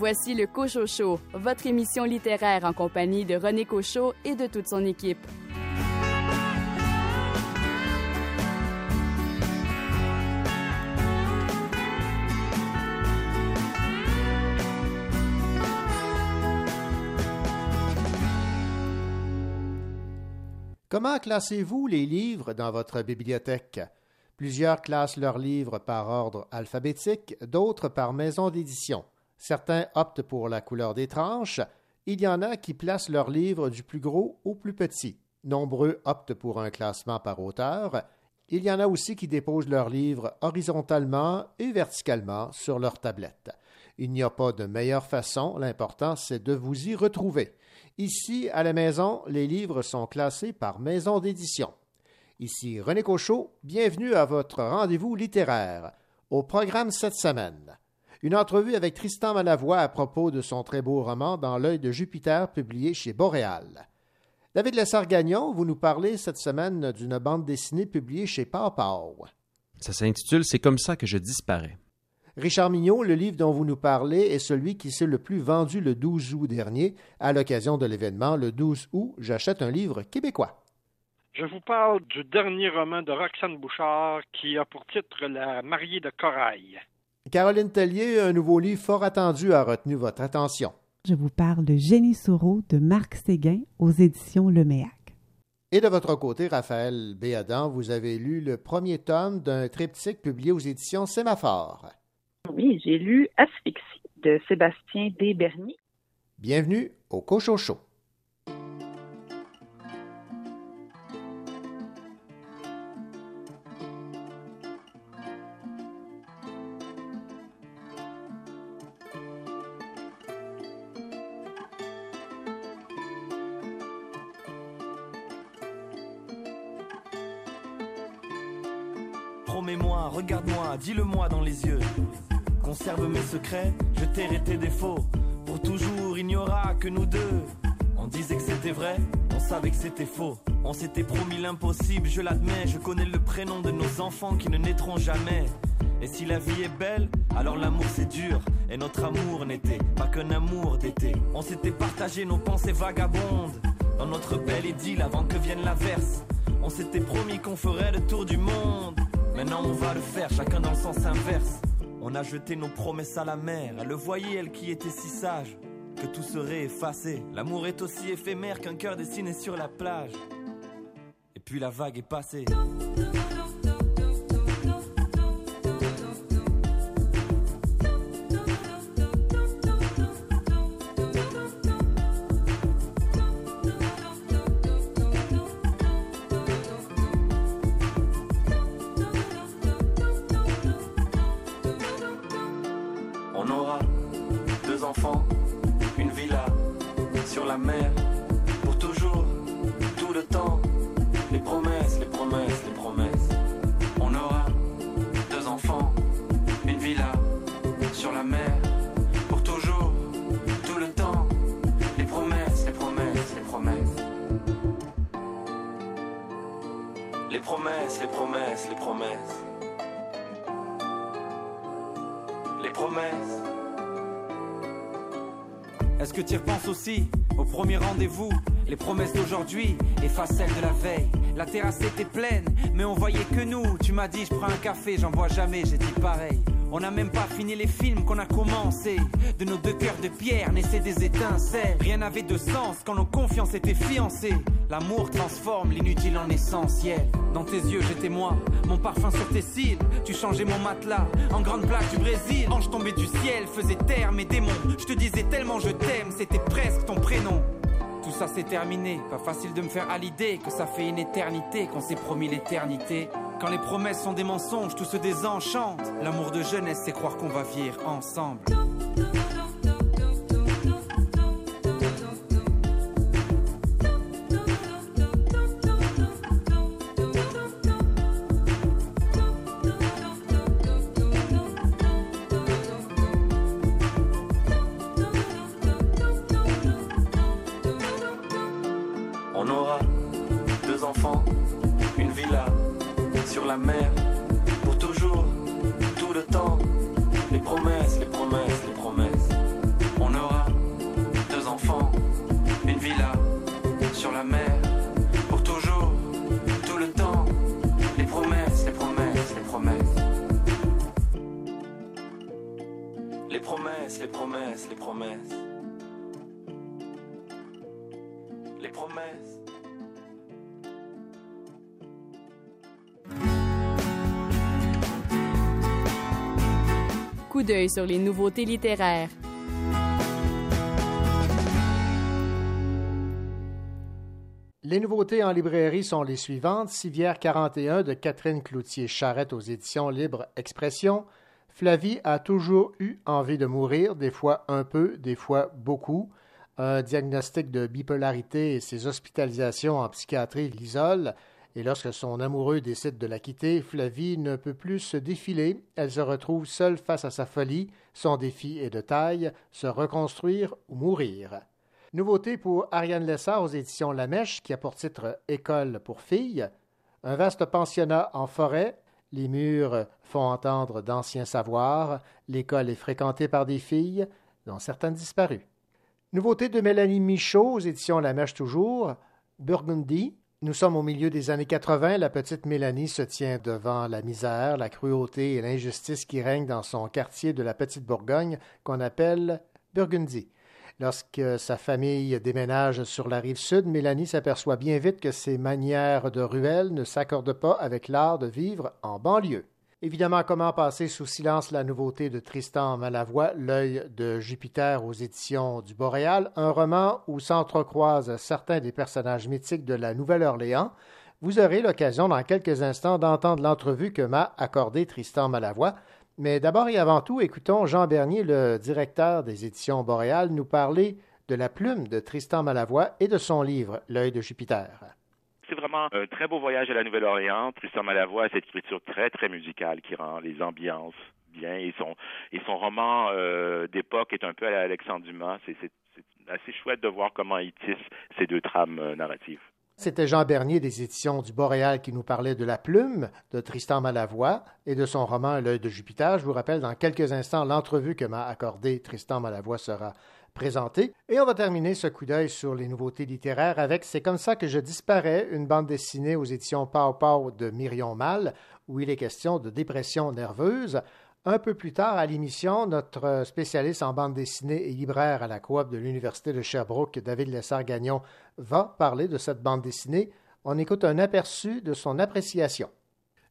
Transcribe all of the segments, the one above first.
Voici le Cochot Show, votre émission littéraire en compagnie de René Cochot et de toute son équipe. Comment classez-vous les livres dans votre bibliothèque? Plusieurs classent leurs livres par ordre alphabétique, d'autres par maison d'édition. Certains optent pour la couleur des tranches. Il y en a qui placent leurs livres du plus gros au plus petit. Nombreux optent pour un classement par auteur. Il y en a aussi qui déposent leurs livres horizontalement et verticalement sur leur tablette. Il n'y a pas de meilleure façon, l'important c'est de vous y retrouver. Ici, à la maison, les livres sont classés par maison d'édition. Ici René Cochot, bienvenue à votre rendez-vous littéraire. Au programme cette semaine, une entrevue avec Tristan Malavoie à propos de son très beau roman Dans l'œil de Jupiter, publié chez Boréal. David Lessard-Gagnon, vous nous parlez cette semaine d'une bande dessinée publiée chez Pau Ça s'intitule C'est comme ça que je disparais. Richard Mignot, le livre dont vous nous parlez est celui qui s'est le plus vendu le 12 août dernier, à l'occasion de l'événement le 12 août, j'achète un livre québécois. Je vous parle du dernier roman de Roxane Bouchard qui a pour titre La mariée de corail. Caroline Tellier, un nouveau livre fort attendu a retenu votre attention. Je vous parle de Génie Soureau de Marc Séguin aux éditions Leméac. Et de votre côté, Raphaël Béadan, vous avez lu le premier tome d'un triptyque publié aux éditions Sémaphore. Oui, j'ai lu Asphyxie de Sébastien Desbernier. Bienvenue au Cochocho. Dis-le-moi dans les yeux. Conserve mes secrets, je tairai tes défauts. Pour toujours, il n'y aura que nous deux. On disait que c'était vrai, on savait que c'était faux. On s'était promis l'impossible, je l'admets. Je connais le prénom de nos enfants qui ne naîtront jamais. Et si la vie est belle, alors l'amour c'est dur. Et notre amour n'était pas qu'un amour d'été. On s'était partagé nos pensées vagabondes. Dans notre belle idylle avant que vienne l'averse. On s'était promis qu'on ferait le tour du monde. Maintenant on va le faire, chacun dans le sens inverse. On a jeté nos promesses à la mer. Elle le voyait, elle qui était si sage, que tout serait effacé. L'amour est aussi éphémère qu'un cœur dessiné sur la plage. Et puis la vague est passée. Est-ce que tu repenses aussi au premier rendez-vous Les promesses d'aujourd'hui effacent celles de la veille? La terrasse était pleine, mais on voyait que nous. Tu m'as dit, je prends un café, j'en bois jamais, j'ai dit pareil. On n'a même pas fini les films qu'on a commencé. De nos deux cœurs de pierre naissaient des étincelles. Rien n'avait de sens quand nos confiances étaient fiancées. L'amour transforme l'inutile en essentiel. Dans tes yeux, j'étais moi, mon parfum sur tes cils. Tu changeais mon matelas en grande plaque du Brésil. Ange tombé du ciel faisait taire mes démons. Je te disais tellement je t'aime, c'était presque ton prénom. Tout ça c'est terminé, pas facile de me faire à l'idée que ça fait une éternité qu'on s'est promis l'éternité. Quand les promesses sont des mensonges, tout se désenchante. L'amour de jeunesse, c'est croire qu'on va vivre ensemble. Sur les nouveautés littéraires. Les nouveautés en librairie sont les suivantes. Civière 41 de Catherine Cloutier-Charrette aux éditions Libre Expression. Flavie a toujours eu envie de mourir, des fois un peu, des fois beaucoup. Un diagnostic de bipolarité et ses hospitalisations en psychiatrie l'isolent. Et lorsque son amoureux décide de la quitter, Flavie ne peut plus se défiler. Elle se retrouve seule face à sa folie. Son défi est de taille, se reconstruire ou mourir. Nouveauté pour Ariane Lessard aux éditions La Mèche, qui a pour titre École pour filles. Un vaste pensionnat en forêt. Les murs font entendre d'anciens savoirs. L'école est fréquentée par des filles, dont certaines disparues. Nouveauté de Mélanie Michaud aux éditions La Mèche toujours. Burgundy. Nous sommes au milieu des années 80. La petite Mélanie se tient devant la misère, la cruauté et l'injustice qui règnent dans son quartier de la Petite Bourgogne qu'on appelle Burgundy. Lorsque sa famille déménage sur la rive sud, Mélanie s'aperçoit bien vite que ses manières de ruelle ne s'accordent pas avec l'art de vivre en banlieue. Évidemment, comment passer sous silence la nouveauté de Tristan Malavoie, L'œil de Jupiter aux éditions du Boréal, un roman où s'entrecroisent certains des personnages mythiques de la Nouvelle-Orléans. Vous aurez l'occasion dans quelques instants d'entendre l'entrevue que m'a accordée Tristan Malavoie. Mais d'abord et avant tout, écoutons Jean Bernier, le directeur des éditions Boréal, nous parler de la plume de Tristan Malavoie et de son livre L'œil de Jupiter. C'est vraiment un très beau voyage à la Nouvelle-Orléans. Tristan Malavoie a cette écriture très, très musicale qui rend les ambiances bien. Et son, roman euh, d'époque est un peu à Alexandre Dumas. C'est assez chouette de voir comment il tisse ces deux trames euh, narratives. C'était Jean Bernier des éditions du Boréal qui nous parlait de La Plume de Tristan Malavoie et de son roman L'œil de Jupiter. Je vous rappelle dans quelques instants l'entrevue que m'a accordée Tristan Malavoie sera Et on va terminer ce coup d'œil sur les nouveautés littéraires avec C'est comme ça que je disparais, une bande dessinée aux éditions Pau Pau de Myrion Mal, où il est question de dépression nerveuse. Un peu plus tard à l'émission, notre spécialiste en bande dessinée et libraire à la coop de l'Université de Sherbrooke, David Lessard-Gagnon, va parler de cette bande dessinée. On écoute un aperçu de son appréciation.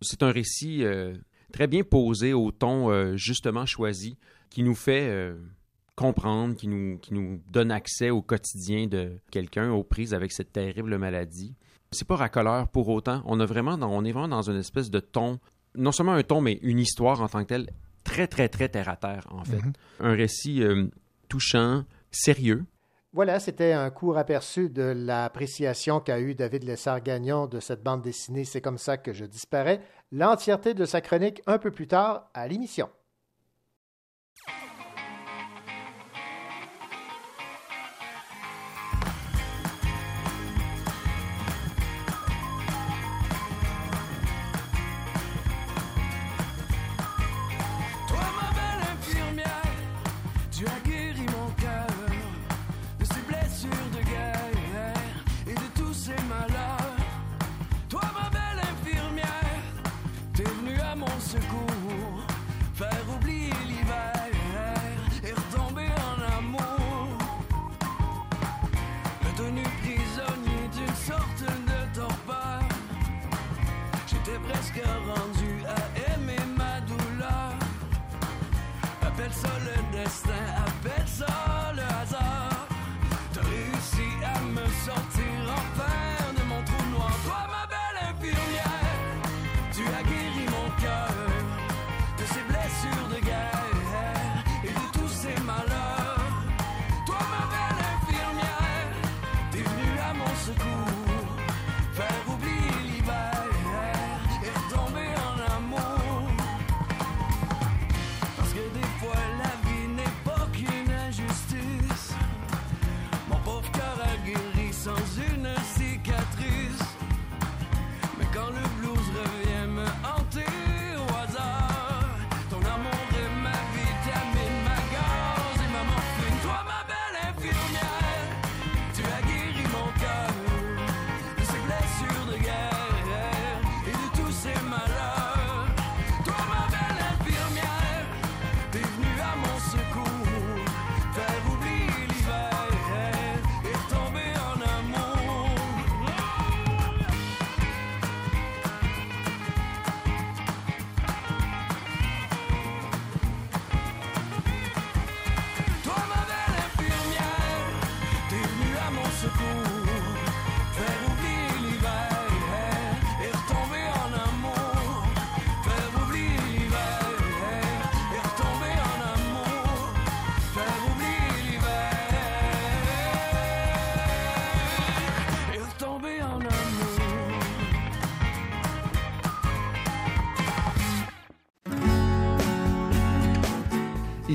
C'est un récit euh, très bien posé au ton euh, justement choisi qui nous fait euh, comprendre, qui nous, qui nous donne accès au quotidien de quelqu'un aux prises avec cette terrible maladie. C'est pas racoleur pour autant. On, a vraiment dans, on est vraiment dans une espèce de ton non seulement un ton, mais une histoire en tant que telle, très, très, très terre à terre, en fait. Mhm. Un récit euh, touchant, sérieux. Voilà, c'était un court aperçu de l'appréciation qu'a eu David Lessard-Gagnon de cette bande dessinée C'est comme ça que je disparais. L'entièreté de sa chronique un peu plus tard à l'émission. Rendu à aimer ma douleur. Appelle ça le destin, appelle ça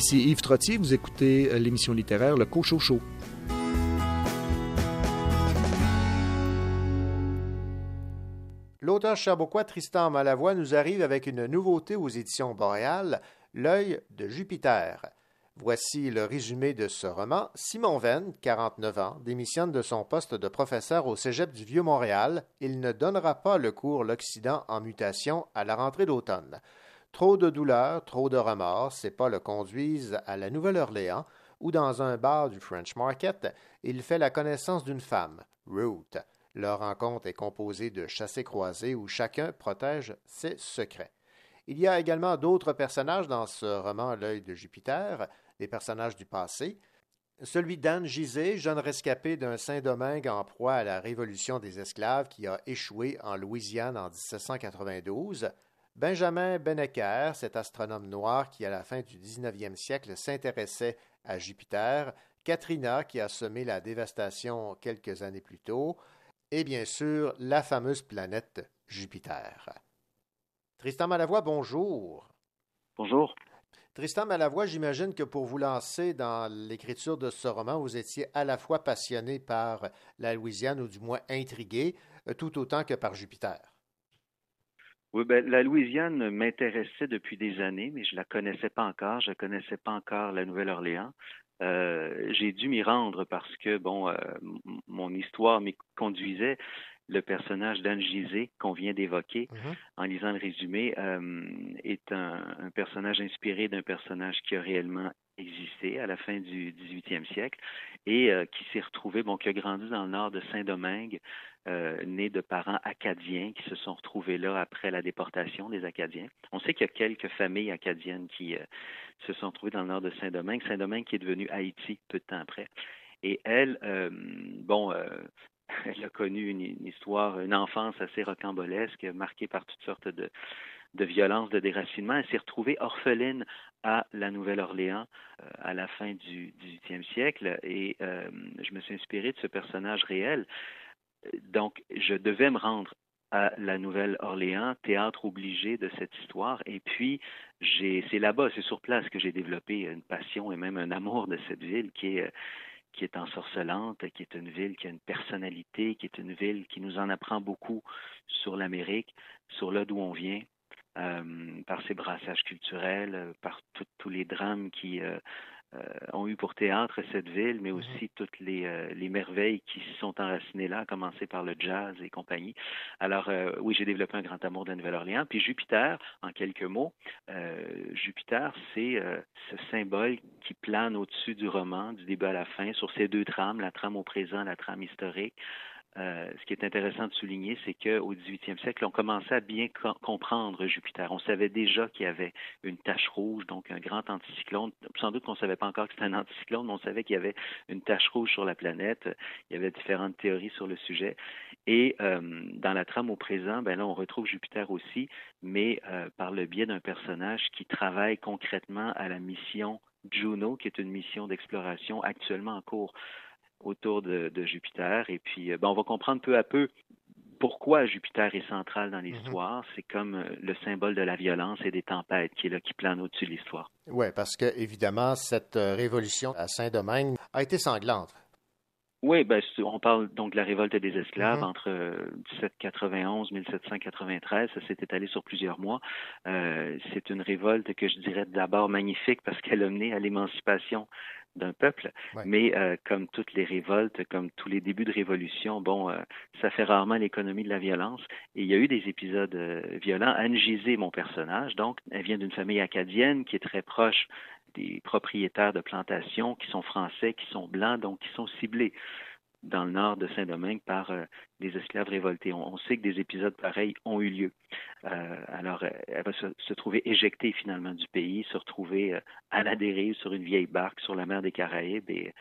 Ici Yves Trottier, vous écoutez euh, l'émission littéraire Le Cochot Chaud. L'auteur cherbourgois Tristan Malavoie nous arrive avec une nouveauté aux éditions Boréal, L'œil de Jupiter. Voici le résumé de ce roman. Simon Venn, 49 ans, démissionne de son poste de professeur au Cégep du Vieux-Montréal. Il ne donnera pas le cours L'Occident en mutation à la rentrée d'automne. Trop de douleur, trop de remords, ses pas le conduisent à la Nouvelle-Orléans, où dans un bar du French Market, il fait la connaissance d'une femme, Ruth. Leur rencontre est composée de chassés-croisés où chacun protège ses secrets. Il y a également d'autres personnages dans ce roman L'œil de Jupiter, des personnages du passé. Celui d'Anne Gizé, jeune rescapé d'un Saint-Domingue en proie à la révolution des esclaves qui a échoué en Louisiane en 1792. Benjamin Benneker, cet astronome noir qui, à la fin du 19e siècle, s'intéressait à Jupiter. Katrina, qui a semé la dévastation quelques années plus tôt. Et bien sûr, la fameuse planète Jupiter. Tristan Malavoie, bonjour. Bonjour. Tristan Malavoie, j'imagine que pour vous lancer dans l'écriture de ce roman, vous étiez à la fois passionné par la Louisiane, ou du moins intrigué, euh, tout autant que par Jupiter. Oui, ben, la Louisiane m'intéressait depuis des années, mais je la connaissais pas encore. Je connaissais pas encore la Nouvelle-Orléans. Euh, j'ai dû m'y rendre parce que, bon, euh, mon histoire m'y conduisait le personnage d'Anne Gizé qu'on vient d'évoquer Mhm. en lisant le résumé euh, est un, un personnage inspiré d'un personnage qui a réellement existé à la fin du 18e siècle et euh, qui s'est retrouvé, bon, qui a grandi dans le nord de Saint-Domingue, euh, né de parents acadiens qui se sont retrouvés là après la déportation des Acadiens. On sait qu'il y a quelques familles acadiennes qui euh, se sont retrouvées dans le nord de Saint-Domingue. Saint-Domingue qui est devenu Haïti peu de temps après. Et elle, euh, bon, elle a connu une histoire, une enfance assez rocambolesque, marquée par toutes sortes de, de violences, de déracinement. Elle s'est retrouvée orpheline à la Nouvelle-Orléans euh, à la fin du XVIIIe siècle et euh, je me suis inspiré de ce personnage réel. Donc, je devais me rendre à la Nouvelle-Orléans, théâtre obligé de cette histoire. Et puis, c'est là-bas, c'est sur place que j'ai développé une passion et même un amour de cette ville qui est, qui est ensorcelante, qui est une ville qui a une personnalité, qui est une ville qui nous en apprend beaucoup sur l'Amérique, sur là d'où on vient, par ses brassages culturels, euh, par tout- tous les drames qui euh, euh, ont eu pour théâtre cette ville, mais aussi toutes les, euh, les merveilles qui s'y sont enracinées là, à commencer par le jazz et compagnie. Alors, euh, oui, j'ai développé un grand amour de la Nouvelle-Orléans. Puis Jupiter, en quelques mots, euh, Jupiter, c'est euh, ce symbole qui plane au-dessus du roman, du début à la fin, sur ces deux trames, la trame au présent, la trame historique. Euh, ce qui est intéressant de souligner, c'est qu'au 18e siècle, on commençait à bien co- comprendre Jupiter. On savait déjà qu'il y avait une tache rouge, donc un grand anticyclone. Sans doute qu'on ne savait pas encore que c'était un anticyclone, mais on savait qu'il y avait une tache rouge sur la planète. Il y avait différentes théories sur le sujet. Et euh, dans la trame au présent, ben là, on retrouve Jupiter aussi, mais euh, par le biais d'un personnage qui travaille concrètement à la mission Juno, qui est une mission d'exploration actuellement en cours autour de, de Jupiter. Et puis, euh, ben, on va comprendre peu à peu pourquoi Jupiter est central dans l'histoire. C'est comme euh, le symbole de la violence et des tempêtes qui est là, qui plane au-dessus de l'histoire. Oui, parce que, évidemment, cette euh, révolution à Saint-Domingue a été sanglante. Oui, ben, on parle donc de la révolte des esclaves Mhm. entre euh, 1791 1793. Ça s'est étalé sur plusieurs mois. Euh, c'est une révolte que je dirais d'abord magnifique parce qu'elle a mené à l'émancipation d'un peuple. Ouais. Mais euh, comme toutes les révoltes, comme tous les débuts de révolution, bon, euh, ça fait rarement l'économie de la violence. Et il y a eu des épisodes euh, violents. Anne Gizé, mon personnage, donc, elle vient d'une famille acadienne qui est très proche des propriétaires de plantations qui sont français, qui sont blancs, donc qui sont ciblés dans le nord de Saint-Domingue par euh, des esclaves révoltés. On, sait que des épisodes pareils ont eu lieu. Euh, alors, euh, elle va se, trouver éjectée finalement du pays, se retrouver à la dérive sur une vieille barque sur la mer des Caraïbes et,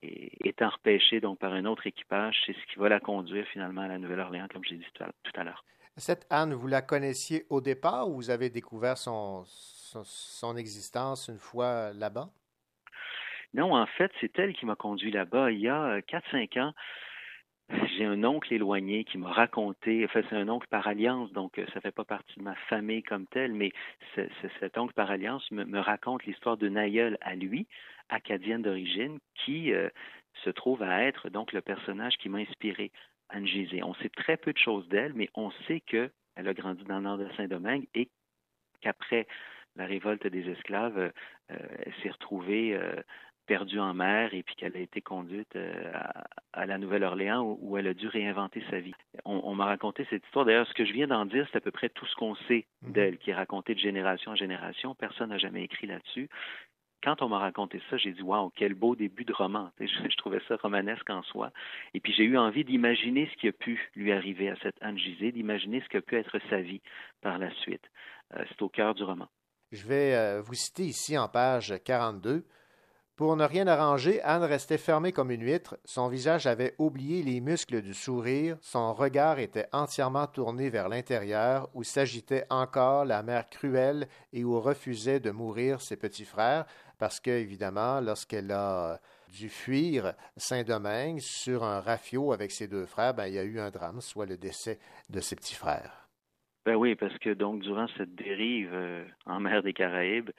étant repêchée donc par un autre équipage, c'est ce qui va la conduire finalement à la Nouvelle-Orléans, comme j'ai dit tout à, l'heure. Cette Anne, vous la connaissiez au départ ou vous avez découvert son existence une fois là-bas? Non, en fait, c'est elle qui m'a conduit là-bas il y a euh, 4-5 ans. j'ai un oncle éloigné qui m'a raconté, enfin c'est un oncle par alliance, donc ça fait pas partie de ma famille comme telle, mais cet oncle par alliance me, raconte l'histoire d'une aïeule à lui, acadienne d'origine, qui se trouve à être donc le personnage qui m'a inspiré, Anne Gizé. On sait très peu de choses d'elle, mais on sait qu'elle a grandi dans le nord de Saint-Domingue et qu'après la révolte des esclaves, euh, elle s'est retrouvée euh, perdue en mer et puis qu'elle a été conduite euh, à, la Nouvelle-Orléans où, elle a dû réinventer sa vie. On, m'a raconté cette histoire. D'ailleurs, ce que je viens d'en dire, c'est à peu près tout ce qu'on sait mhm. d'elle, qui est raconté de génération en génération. Personne n'a jamais écrit là-dessus quand on m'a raconté ça, j'ai dit waouh, quel beau début de roman. Je, trouvais ça romanesque en soi. Et puis j'ai eu envie d'imaginer ce qui a pu lui arriver à cette Anne Gisée, d'imaginer ce que pu être sa vie par la suite. Euh, c'est au cœur du roman. Je vais euh, vous citer ici en page 42. Pour ne rien arranger, Anne restait fermée comme une huître, son visage avait oublié les muscles du sourire, son regard était entièrement tourné vers l'intérieur où s'agitait encore la mer cruelle et où refusaient de mourir ses petits frères, parce que, évidemment, lorsqu'elle a dû fuir Saint-Domingue sur un rafio avec ses deux frères, ben, il y a eu un drame, soit le décès de ses petits frères. Ben oui, parce que donc durant cette dérive euh, en mer des Caraïbes,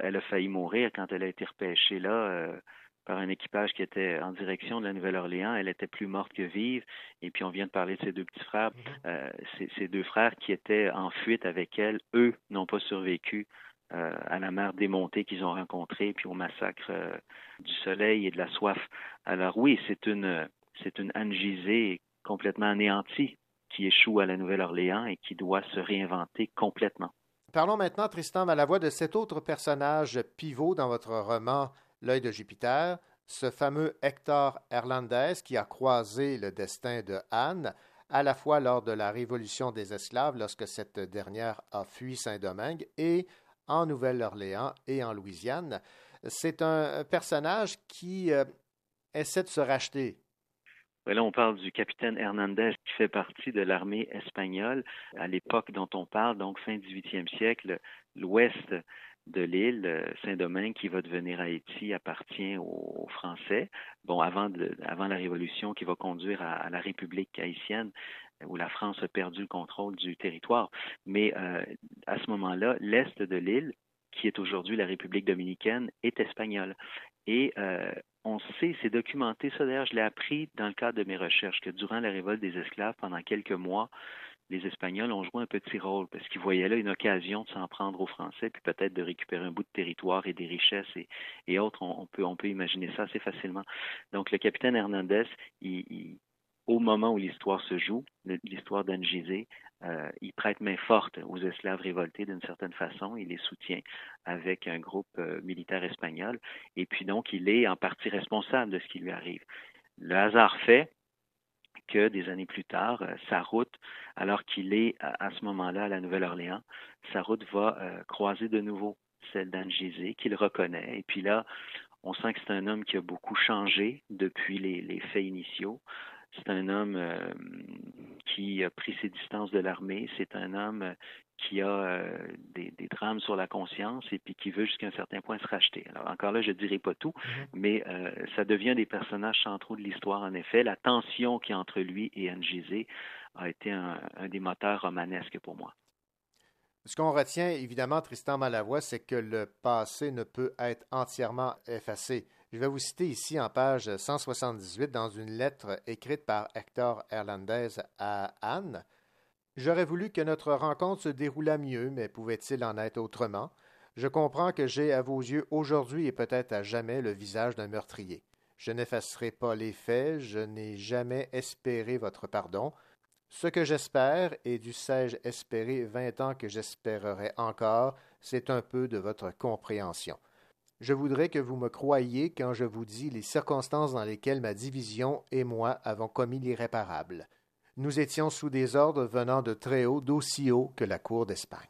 elle a failli mourir quand elle a été repêchée là euh, par un équipage qui était en direction de la Nouvelle-Orléans. Elle était plus morte que vive. Et puis on vient de parler de ses deux petits frères. Mm-hmm. ces deux frères qui étaient en fuite avec elle, eux n'ont pas survécu euh, à la mer démontée qu'ils ont rencontrée, puis au massacre euh, du soleil et de la soif. Alors oui, c'est une c'est une Anne complètement anéantie qui échoue à la Nouvelle-Orléans et qui doit se réinventer complètement. Parlons maintenant, Tristan Malavoie, de cet autre personnage pivot dans votre roman L'œil de Jupiter, ce fameux Hector Hernandez qui a croisé le destin de Anne, à la fois lors de la Révolution des esclaves, lorsque cette dernière a fui Saint-Domingue, et en Nouvelle-Orléans et en Louisiane. C'est un personnage qui euh, essaie de se racheter. Là, on parle du capitaine Hernandez qui fait partie de l'armée espagnole à l'époque dont on parle, donc fin 18e siècle, l'ouest de l'île euh, Saint-Domingue qui va devenir Haïti appartient aux, Français. Bon, avant, la Révolution qui va conduire à la République haïtienne, où la France a perdu le contrôle du territoire. Mais euh, à ce moment-là, l'est de l'île, qui est aujourd'hui la République dominicaine, est espagnole. Et euh, on sait, c'est documenté, ça d'ailleurs, je l'ai appris dans le cadre de mes recherches, que durant la révolte des esclaves, pendant quelques mois, les Espagnols ont joué un petit rôle parce qu'ils voyaient là une occasion de s'en prendre aux Français, puis peut-être de récupérer un bout de territoire et des richesses et, autres. On, peut, on peut imaginer ça assez facilement. Donc, le capitaine Hernandez, il, au moment où l'histoire se joue, l'histoire d'Angizé, euh, il prête main forte aux esclaves révoltés d'une certaine façon, il les soutient avec un groupe euh, militaire espagnol, et puis donc il est en partie responsable de ce qui lui arrive. Le hasard fait que des années plus tard, euh, sa route, alors qu'il est à, ce moment-là à la Nouvelle-Orléans, sa route va croiser de nouveau celle d'Angizé, qu'il reconnaît, et puis là, on sent que c'est un homme qui a beaucoup changé depuis les faits initiaux. C'est un homme euh, qui a pris ses distances de l'armée. C'est un homme qui a euh, des, drames sur la conscience et puis qui veut jusqu'à un certain point se racheter. Alors encore là, je ne dirai pas tout, mm-hmm. mais euh, ça devient des personnages centraux de l'histoire, en effet. La tension qui est entre lui et Angizé a été un, un des moteurs romanesques pour moi. Ce qu'on retient, évidemment, Tristan Malavoie, c'est que le passé ne peut être entièrement effacé. Je vais vous citer ici en page 178 dans une lettre écrite par Hector Hernandez à Anne. J'aurais voulu que notre rencontre se déroulât mieux, mais pouvait-il en être autrement? Je comprends que j'ai à vos yeux aujourd'hui et peut-être à jamais le visage d'un meurtrier. Je n'effacerai pas les faits, je n'ai jamais espéré votre pardon. Ce que j'espère, et du sais-je espérer vingt ans que j'espérerai encore, c'est un peu de votre compréhension. Je voudrais que vous me croyiez quand je vous dis les circonstances dans lesquelles ma division et moi avons commis l'irréparable. Nous étions sous des ordres venant de très haut, d'aussi haut que la cour d'Espagne.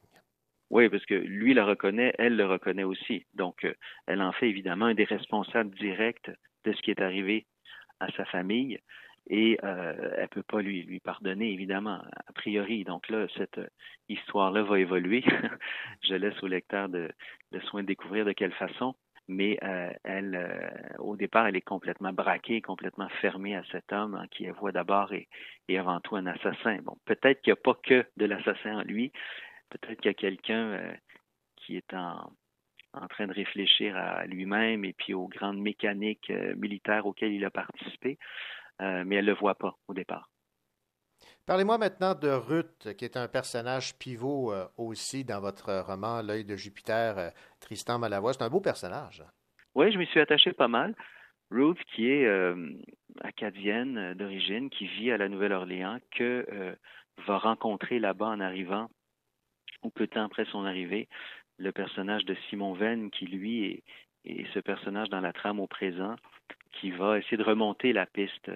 Oui, parce que lui la reconnaît, elle le reconnaît aussi. Donc, euh, elle en fait évidemment un des responsables directs de ce qui est arrivé à sa famille et euh, elle peut pas lui lui pardonner évidemment a priori. Donc là, cette histoire-là va évoluer. Je laisse au lecteur de, de soin de découvrir de quelle façon. mais elle, au départ, elle est complètement braquée, complètement fermée à cet homme hein, qui voit d'abord et, et, avant tout un assassin. Bon, peut-être qu'il n'y a pas que de l'assassin en lui, peut-être qu'il y a quelqu'un qui est en, en train de réfléchir à lui-même et puis aux grandes mécaniques euh, militaires auxquelles il a participé, euh, mais elle ne le voit pas au départ. Parlez-moi maintenant de Ruth, qui est un personnage pivot euh, aussi dans votre roman L'œil de Jupiter, Tristan Malavoie. C'est un beau personnage. Oui, je m'y suis attaché pas mal. Ruth, qui est acadienne d'origine, qui vit à la Nouvelle-Orléans, que va rencontrer là-bas en arrivant, ou peu de temps après son arrivée, le personnage de Simon Venn, qui lui est, ce personnage dans la trame au présent, qui va essayer de remonter la piste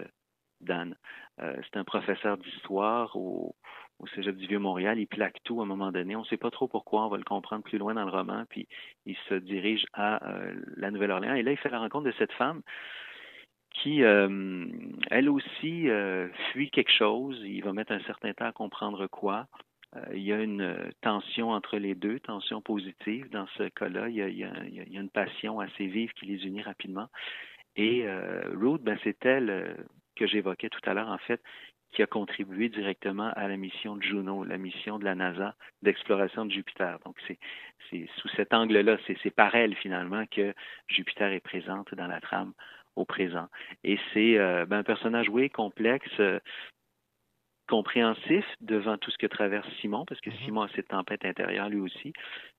d'Anne. Euh, c'est un professeur d'histoire au, au Cégep du Vieux-Montréal. Il plaque tout à un moment donné. On ne sait pas trop pourquoi. On va le comprendre plus loin dans le roman. Puis il se dirige à euh, la Nouvelle-Orléans. Et là, il fait la rencontre de cette femme qui, euh, elle aussi, fuit quelque chose. Il va mettre un certain temps à comprendre quoi. Euh, il y a une euh, tension entre les deux, tension positive dans ce cas-là. Il, y a, une passion assez vive qui les unit rapidement. Et euh, Ruth, ben, c'est elle que j'évoquais tout à l'heure, en fait, qui a contribué directement à la mission de Juno, la mission de la NASA d'exploration de Jupiter. Donc, c'est, sous cet angle-là, c'est, par elle, finalement, que Jupiter est présente dans la trame au présent. Et c'est ben, un personnage, oui, complexe, compréhensif devant tout ce que traverse Simon, parce que mhm. Simon a cette tempête intérieure lui aussi.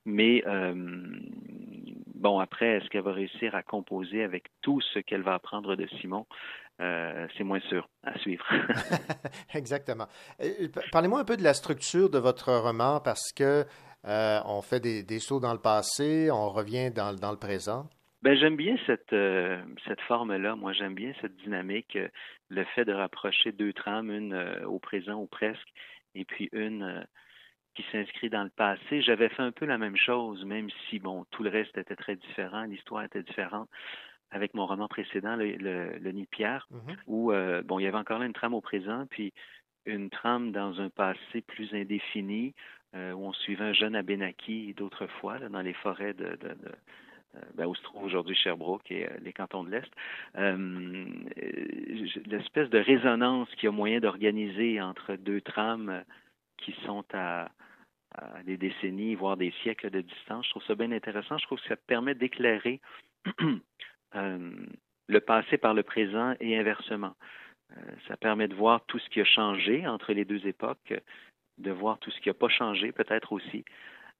Mais euh, bon, après, est-ce qu'elle va réussir à composer avec tout ce qu'elle va apprendre de Simon? Euh, c'est moins sûr à suivre. Exactement. Euh, parlez-moi un peu de la structure de votre roman parce que on fait des, sauts dans le passé, on revient dans le présent. Ben, j'aime bien cette, euh, cette forme-là. Moi, j'aime bien cette dynamique, euh, le fait de rapprocher deux trames, une euh, au présent ou presque, et puis une qui s'inscrit dans le passé. J'avais fait un peu la même chose, même si, bon, tout le reste était très différent, l'histoire était différente avec mon roman précédent, Le, le, Nid de Pierre, mm-hmm. où, bon, il y avait encore là une trame au présent, puis une trame dans un passé plus indéfini, où on suivait un jeune Abénaki d'autres fois, dans les forêts de ben, où se trouve aujourd'hui Sherbrooke et euh, les cantons de l'Est, euh, l'espèce de résonance qu'il y a moyen d'organiser entre deux trames qui sont à, des décennies, voire des siècles de distance, je trouve ça bien intéressant. Je trouve que ça permet d'éclairer le passé par le présent et inversement. ça permet de voir tout ce qui a changé entre les deux époques, de voir tout ce qui n'a pas changé peut-être aussi.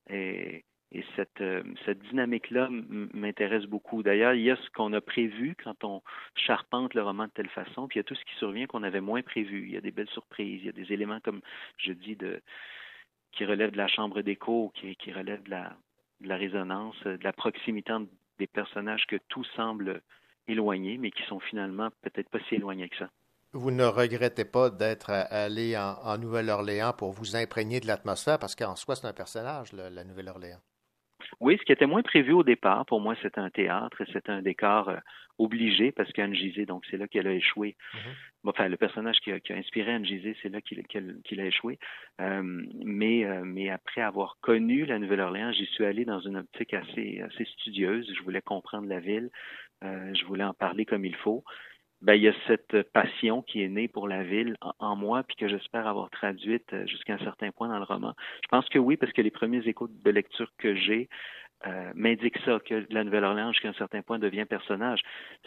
Et, et cette, euh, dynamique-là m'intéresse beaucoup. D'ailleurs, il y a ce qu'on a prévu quand on charpente le roman de telle façon, puis il y a tout ce qui survient qu'on avait moins prévu. Il y a des belles surprises, il y a des éléments, comme je dis, de, qui relèvent de la chambre d'écho, qui, relèvent de la, de la résonance, de la proximité des personnages que tout semble éloigné, mais qui sont finalement peut-être pas si éloignés que ça. Vous ne regrettez pas d'être allé en, Nouvelle-Orléans pour vous imprégner de l'atmosphère, parce qu'en soi, c'est un personnage, la Nouvelle-Orléans. Oui, ce qui était moins prévu au départ, pour moi, c'était un théâtre et c'était un décor euh, obligé parce qu'Anne Gizé, donc c'est là qu'elle a échoué. Mm-hmm. Enfin, le personnage qui a, inspiré Anne Gizé, c'est là qu'il a échoué. Euh, mais, euh, mais après avoir connu la Nouvelle-Orléans, j'y suis allé dans une optique assez, assez studieuse. Je voulais comprendre la ville, je voulais en parler comme il faut ben, il y a cette passion qui est née pour la ville en, moi, puis que j'espère avoir traduite euh, jusqu'à un certain point dans le roman. Je pense que oui, parce que les premiers échos de lecture que j'ai euh, m'indiquent ça, que la Nouvelle-Orléans, jusqu'à un certain point, devient personnage,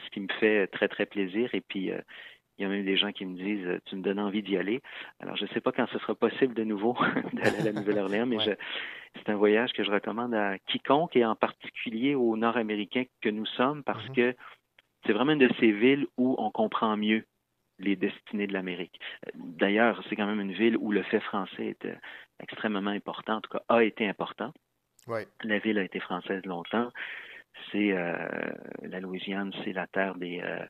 ce qui me fait très, très plaisir. Et puis, euh, il y a même des gens qui me disent Tu me donnes envie d'y aller. Alors, je ne sais pas quand ce sera possible de nouveau d'aller à la Nouvelle-Orléans, mais c'est un voyage que je recommande à quiconque et en particulier aux Nord-Américains que nous sommes parce mm-hmm. que c'est vraiment une de ces villes où on comprend mieux les destinées de l'Amérique. D'ailleurs, c'est quand même une ville où le fait français est euh, extrêmement important, en tout cas a été important. La ville a été française longtemps. C'est euh, la Louisiane, c'est la terre des euh,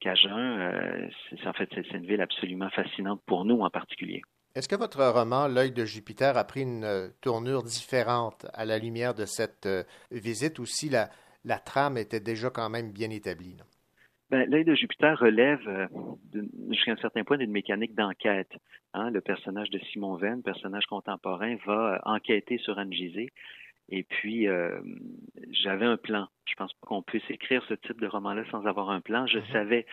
Cajuns. en fait, c'est une ville absolument fascinante pour nous en particulier. Est-ce que votre roman L'œil de Jupiter a pris une tournure différente à la lumière de cette visite ou si la, la trame était déjà quand même bien établie? Ben, L'œil de Jupiter relève euh, jusqu'à un certain point d'une mécanique d'enquête. Hein. Le personnage de Simon Venn, personnage contemporain, va euh, enquêter sur Anne Et puis, euh, j'avais un plan. Je pense pas qu'on puisse écrire ce type de roman-là sans avoir un plan. Je Mhm. savais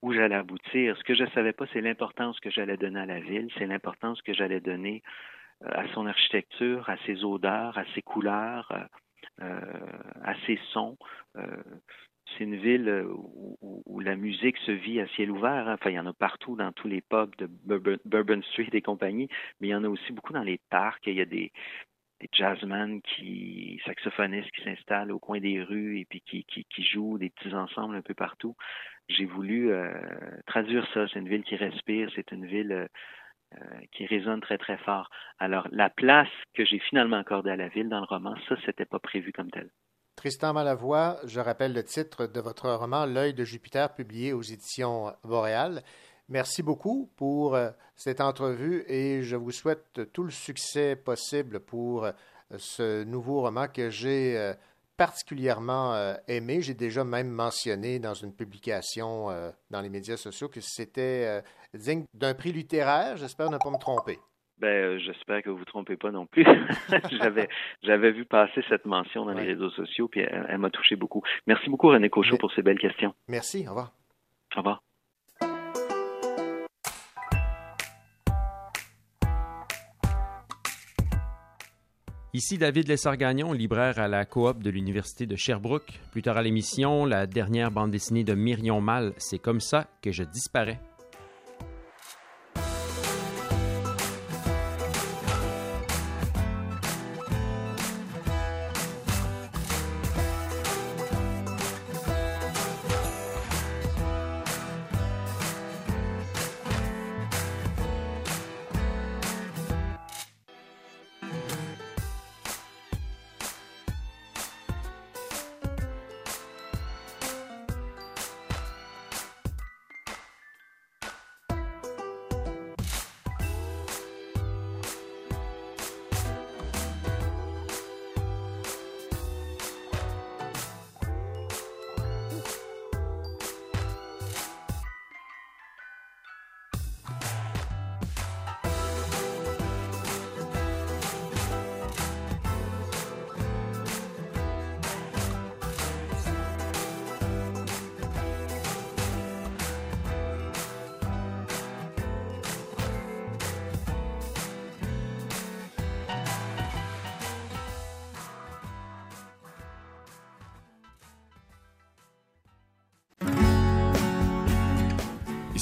où j'allais aboutir. Ce que je savais pas, c'est l'importance que j'allais donner à la ville, c'est l'importance que j'allais donner à son architecture, à ses odeurs, à ses couleurs, euh, à ses sons. Euh, c'est une ville euh, où, la musique se vit à ciel ouvert. hein. Enfin, il y en a partout dans tous les pubs de Bourbon, Street et compagnie, mais il y en a aussi beaucoup dans les parcs. Il y a des, jazzmen qui, saxophonistes qui s'installent au coin des rues et puis qui, jouent des petits ensembles un peu partout. J'ai voulu euh, traduire ça. C'est une ville qui respire, c'est une ville euh, qui résonne très très fort. Alors la place que j'ai finalement accordée à la ville dans le roman, ça c'était pas prévu comme tel. Tristan Malavoie, je rappelle le titre de votre roman L'œil de Jupiter, publié aux éditions Boréal. Merci beaucoup pour euh, cette entrevue et je vous souhaite tout le succès possible pour euh, ce nouveau roman que j'ai euh, particulièrement aimé. J'ai déjà même mentionné dans une publication dans les médias sociaux que c'était digne d'un prix littéraire. J'espère ne pas me tromper. Ben, euh, j'espère que vous vous trompez pas non plus. j'avais, j'avais vu passer cette mention dans les réseaux sociaux, puis elle, elle m'a touché beaucoup. Merci beaucoup, René Cochot, pour ces belles questions. Merci, au revoir. Au revoir. Ici David Lessard-Gagnon, libraire à la coop de l'Université de Sherbrooke. Plus tard à l'émission, la dernière bande dessinée de Myrion Mal, C'est comme ça que je disparais.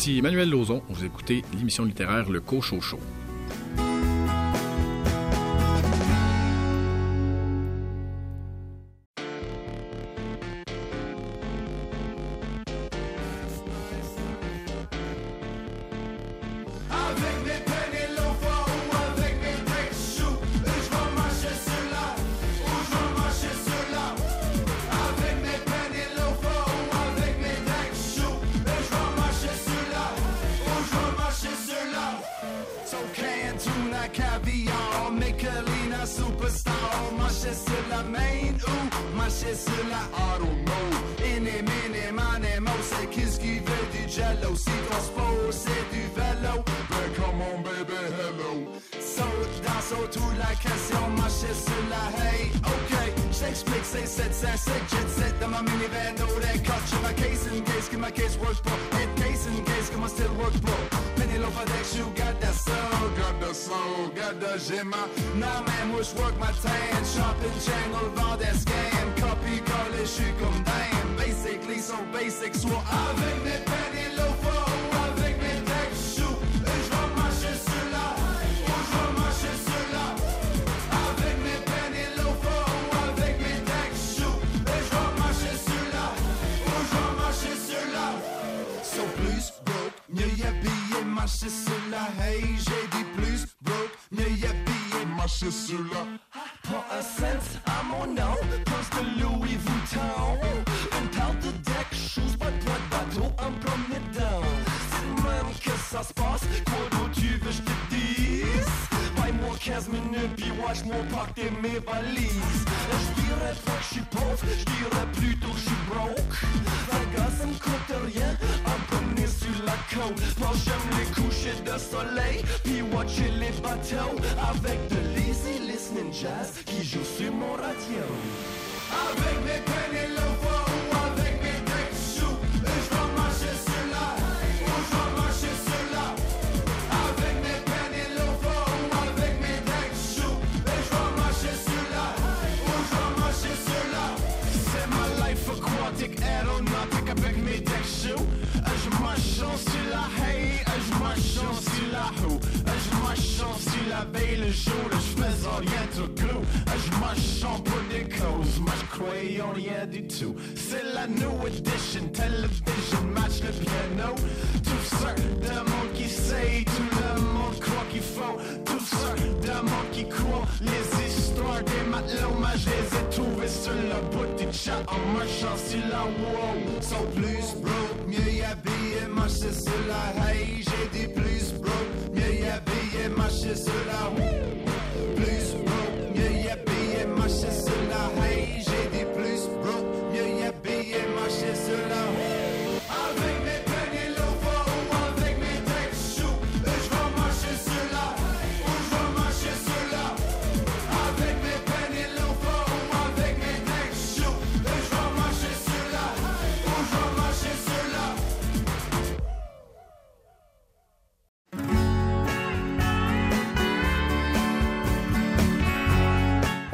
Ici Emmanuel Lauzon, vous écoutez l'émission littéraire Le Cochot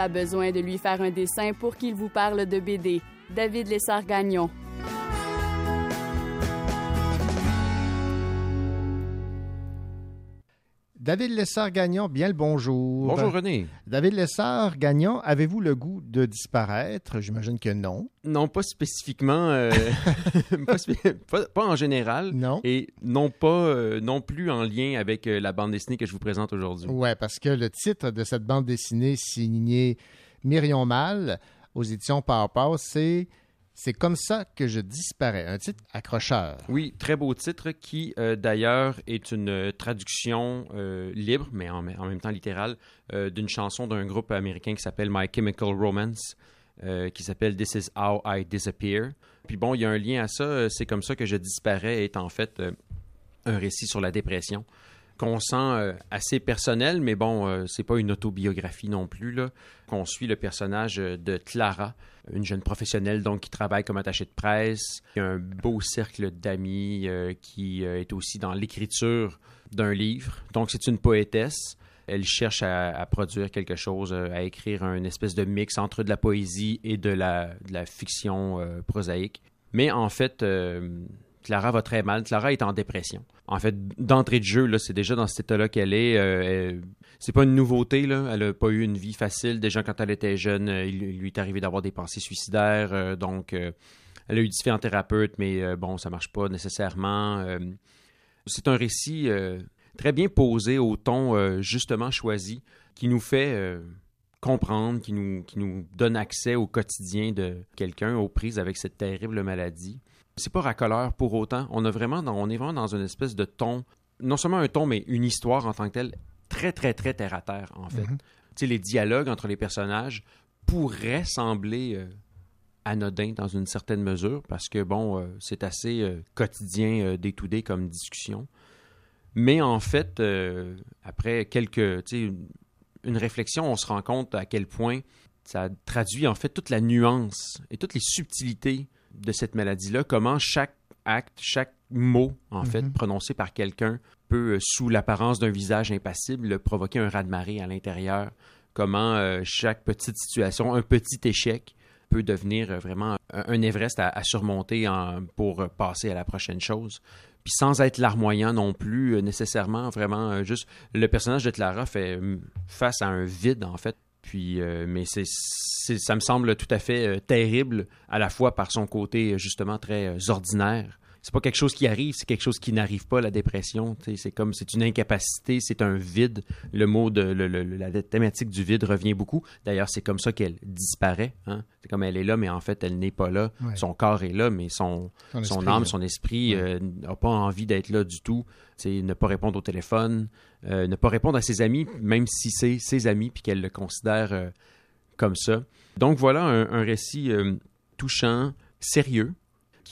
Pas besoin de lui faire un dessin pour qu'il vous parle de BD. David Lessard-Gagnon. David Lessard-Gagnon, bien le bonjour. Bonjour René. David Lessard-Gagnon, avez-vous le goût de disparaître? J'imagine que non. Non, pas spécifiquement, euh, pas, spé- pas- pas en général, Non. et non pas euh, non plus en lien avec euh, la bande dessinée que je vous présente aujourd'hui. Ouais, parce que le titre de cette bande dessinée signée Myrion Mal aux éditions Power c'est C'est comme ça que je disparais. Un titre accrocheur. Oui, très beau titre qui, euh, d'ailleurs, est une euh, traduction euh, libre, mais en, même temps littérale, d'une chanson d'un groupe américain qui s'appelle My Chemical Romance, qui s'appelle This Is How I Disappear. Puis bon, il y a un lien à ça. C'est comme ça que je disparais est en fait un récit sur la dépression qu'on sent euh, assez personnel, mais bon, euh, c'est pas une autobiographie non plus. Là. Qu'on suit le personnage euh, de Clara, une jeune professionnelle donc qui travaille comme attachée de presse. Y a un beau cercle d'amis qui est aussi dans l'écriture d'un livre. Donc c'est une poétesse. Elle cherche à, produire quelque chose, à écrire un espèce de mix entre de la poésie et de la, fiction prosaïque. Mais en fait, Clara va très mal. Clara est en dépression. En fait, d'entrée de jeu, c'est déjà dans cet état-là qu'elle est. Euh, c'est pas une nouveauté, là. Elle a pas eu une vie facile. Déjà, quand elle était jeune, euh, il, lui est arrivé d'avoir des pensées suicidaires. euh, donc, euh, elle a eu différents thérapeutes, mais bon, ça marche pas nécessairement. C'est un récit très bien posé au ton justement choisi qui nous fait comprendre, qui nous donne accès au quotidien de quelqu'un aux prises avec cette terrible maladie. C'est pas racoleur pour autant. On, a vraiment dans- on est vraiment dans une espèce de ton, non seulement un ton, mais une histoire en tant que telle, très, très, très terre à terre, en fait. Mhm. Les dialogues entre les personnages pourraient sembler euh, anodins dans une certaine mesure, parce que, bon, euh, c'est assez euh, quotidien, euh, day-to-day comme discussion. Mais en fait, après quelques, une réflexion, on se rend compte à quel point ça traduit en fait toute la nuance et toutes les subtilités de cette maladie-là, comment chaque acte, chaque mot, en fait, Mhm. prononcé par quelqu'un peut, euh, sous l'apparence d'un visage impassible, provoquer un raz-de-marée à l'intérieur. Comment euh, chaque petite situation, un petit échec, peut devenir euh, vraiment un, un Everest à, à surmonter en- pour passer à la prochaine chose. Puis sans être larmoyant non plus, nécessairement, vraiment, juste le personnage de Clara fait euh, face à un vide, en fait. Puis, euh, mais c'est, ça me semble tout à fait euh, terrible, à la fois par son côté justement très euh, ordinaire c'est pas quelque chose qui arrive, c'est quelque chose qui n'arrive pas, la dépression. C'est comme, c'est une incapacité, c'est un vide. Le mot de, le- le- la thématique du vide revient beaucoup. D'ailleurs, c'est comme ça qu'elle disparaît. hein. C'est comme elle est là, mais en fait, elle n'est pas là. Ouais. Son corps est là, mais son, Son son, esprit, âme, là. son esprit euh, n'a pas envie d'être là du tout. C'est ne pas répondre au téléphone, euh, ne pas répondre à ses amis, même si c'est ses amis, puis qu'elle le considère euh, comme ça. Donc voilà un, un récit touchant, sérieux,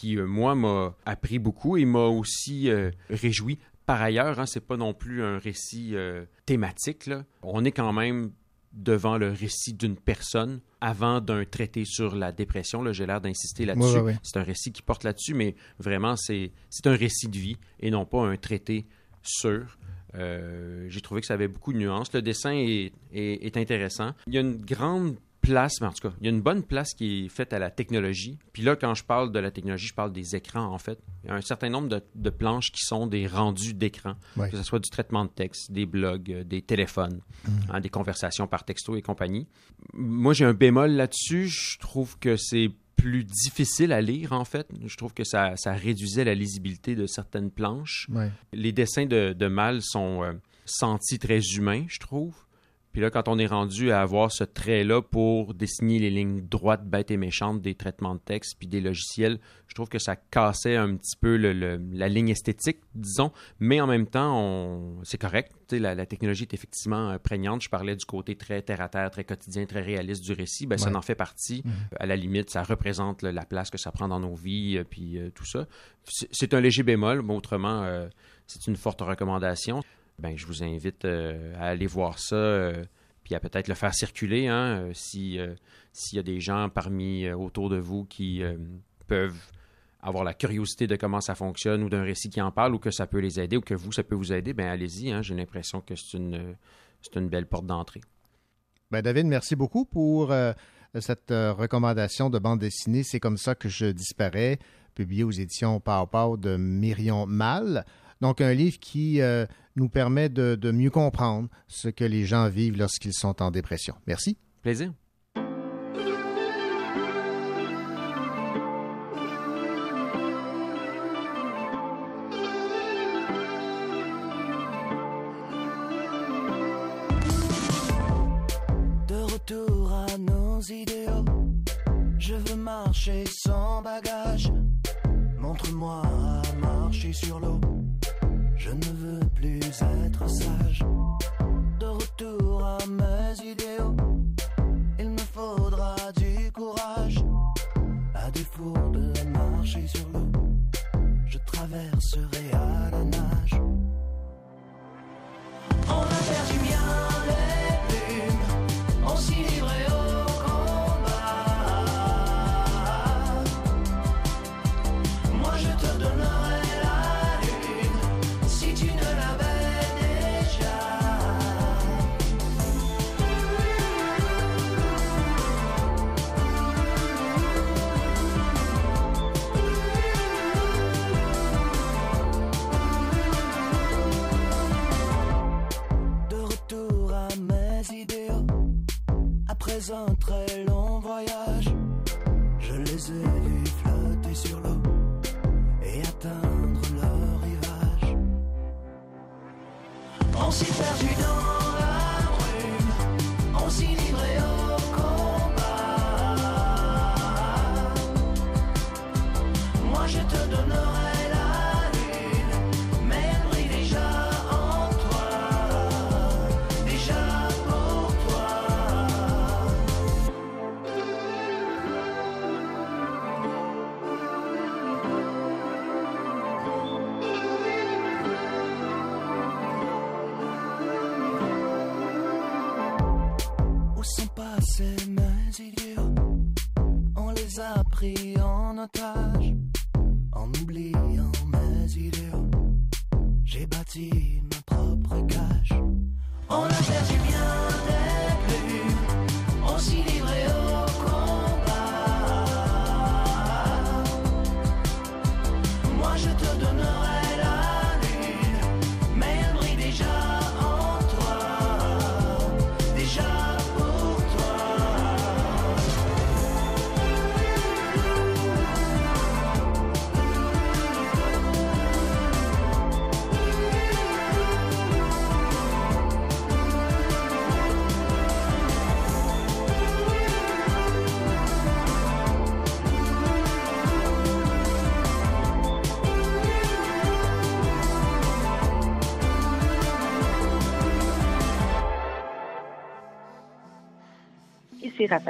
qui, euh, moi, m'a appris beaucoup et m'a aussi euh, réjoui. Par ailleurs, hein, c'est pas non plus un récit euh, thématique. là. On est quand même devant le récit d'une personne avant d'un traité sur la dépression. Là, J'ai l'air d'insister là-dessus. Ouais, ouais, ouais. C'est un récit qui porte là-dessus, mais vraiment, c'est c'est un récit de vie et non pas un traité sur. Euh, J'ai trouvé que ça avait beaucoup de nuances. Le dessin est, est- est intéressant. Il y a une grande place, mais en tout cas, il y a une bonne place qui est faite à la technologie. Puis là, quand je parle de la technologie, je parle des écrans, en fait. Il y a un certain nombre de, de planches qui sont des rendus d'écran, Ouais. que ce soit du traitement de texte, des blogs, euh, des téléphones, hein, des conversations par texto et compagnie. Moi, j'ai un bémol là-dessus. Je trouve que c'est plus difficile à lire, en fait. Je trouve que ça, ça réduisait la lisibilité de certaines planches. Ouais. Les dessins de, de Mal sont euh, sentis très humains, je trouve. Puis là, quand on est rendu à avoir ce trait-là pour dessiner les lignes droites, bêtes et méchantes des traitements de texte puis des logiciels, je trouve que ça cassait un petit peu le- le- la ligne esthétique, disons. Mais en même temps, c'est correct. La, la technologie est effectivement euh, prégnante. Je parlais du côté très terre-à-terre, très quotidien, très réaliste du récit. Ben, Ça en fait partie. Mhm. À la limite, ça représente la place que ça prend dans nos vies, euh, puis euh, tout ça. C'est un léger bémol, mais autrement, euh, c'est une forte recommandation. Ben, je vous invite euh, à aller voir ça, euh, puis à peut-être le faire circuler, hein, euh, si s'il y a des gens parmi autour de vous qui peuvent avoir la curiosité de comment ça fonctionne ou d'un récit qui en parle ou que ça peut les aider ou que vous, ça peut vous aider, ben allez-y. hein. J'ai l'impression que c'est une, une belle porte d'entrée. Ben, David, merci beaucoup pour cette recommandation de bande dessinée. C'est comme ça que je disparais, publié aux éditions Pau Pau de Myrion Mal. Donc, un livre qui euh, nous permet de, de mieux comprendre ce que les gens vivent lorsqu'ils sont en dépression. Merci. Plaisir. De retour à nos idéaux, je veux marcher sans bagage. Montre-moi à marcher sur l'eau, plus être sage. De retour à mes idéaux, il me faudra du courage. À défaut de marcher sur après un passés mes idiots On les a pris en otage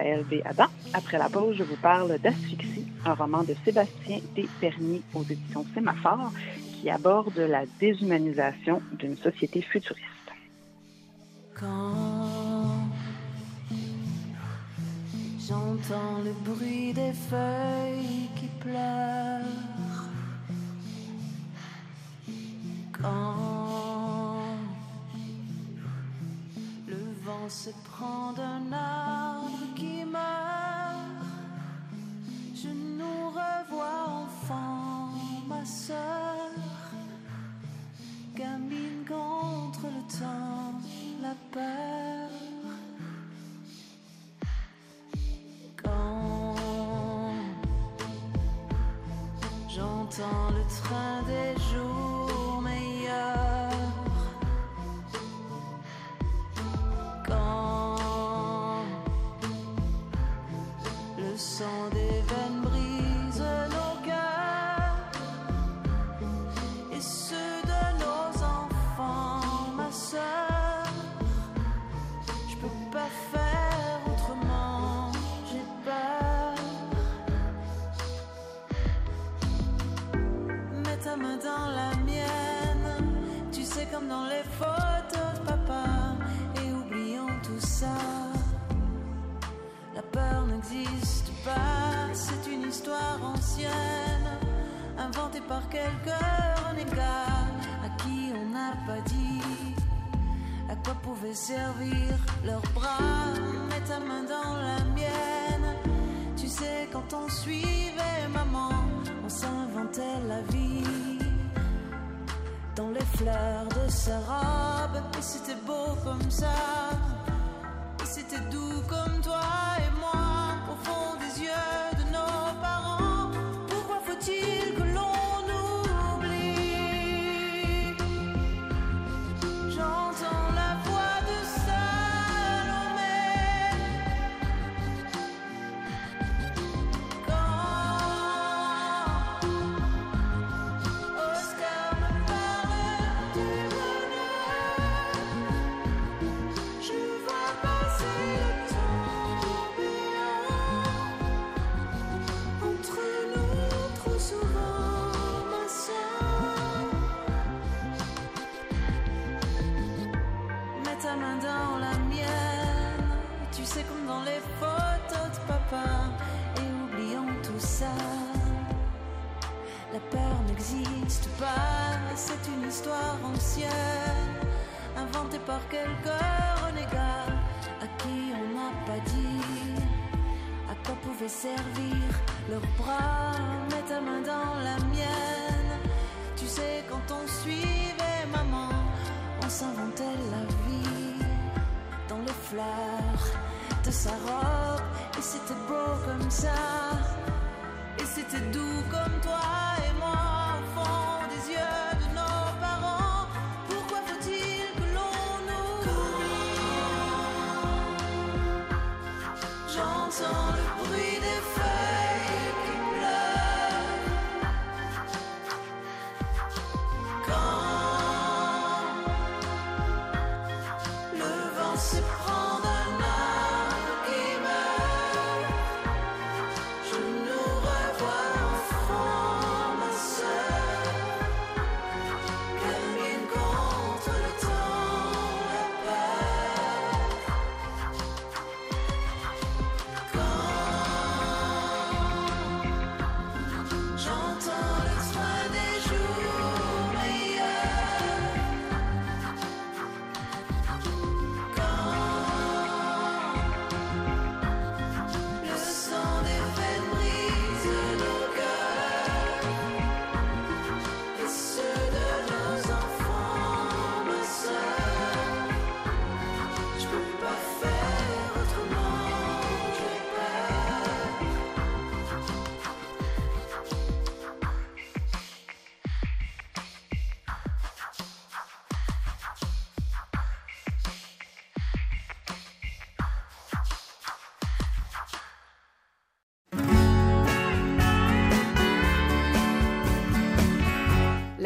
Raphaël B. Adam. Après la pause, je vous parle d'Asphyxie, un roman de Sébastien D. Pernier aux éditions Sémaphore qui aborde la déshumanisation d'une société futuriste. Quand j'entends le bruit des feuilles qui pleurent, quand le vent se prend d'un arbre, train des jours. desservir leurs bras. Mets ta main dans la mienne. Tu sais, quand on suivait maman, on s'inventait la vie. Dans les fleurs de sa robe, et c'était beau comme ça. porté par quelqu'un renégat à qui on n'a pas dit à quoi pouvaient servir leurs bras. Mets ta main dans la mienne. Tu sais, quand on suivait maman, on s'inventait la vie dans les fleurs de sa robe et c'était beau comme ça.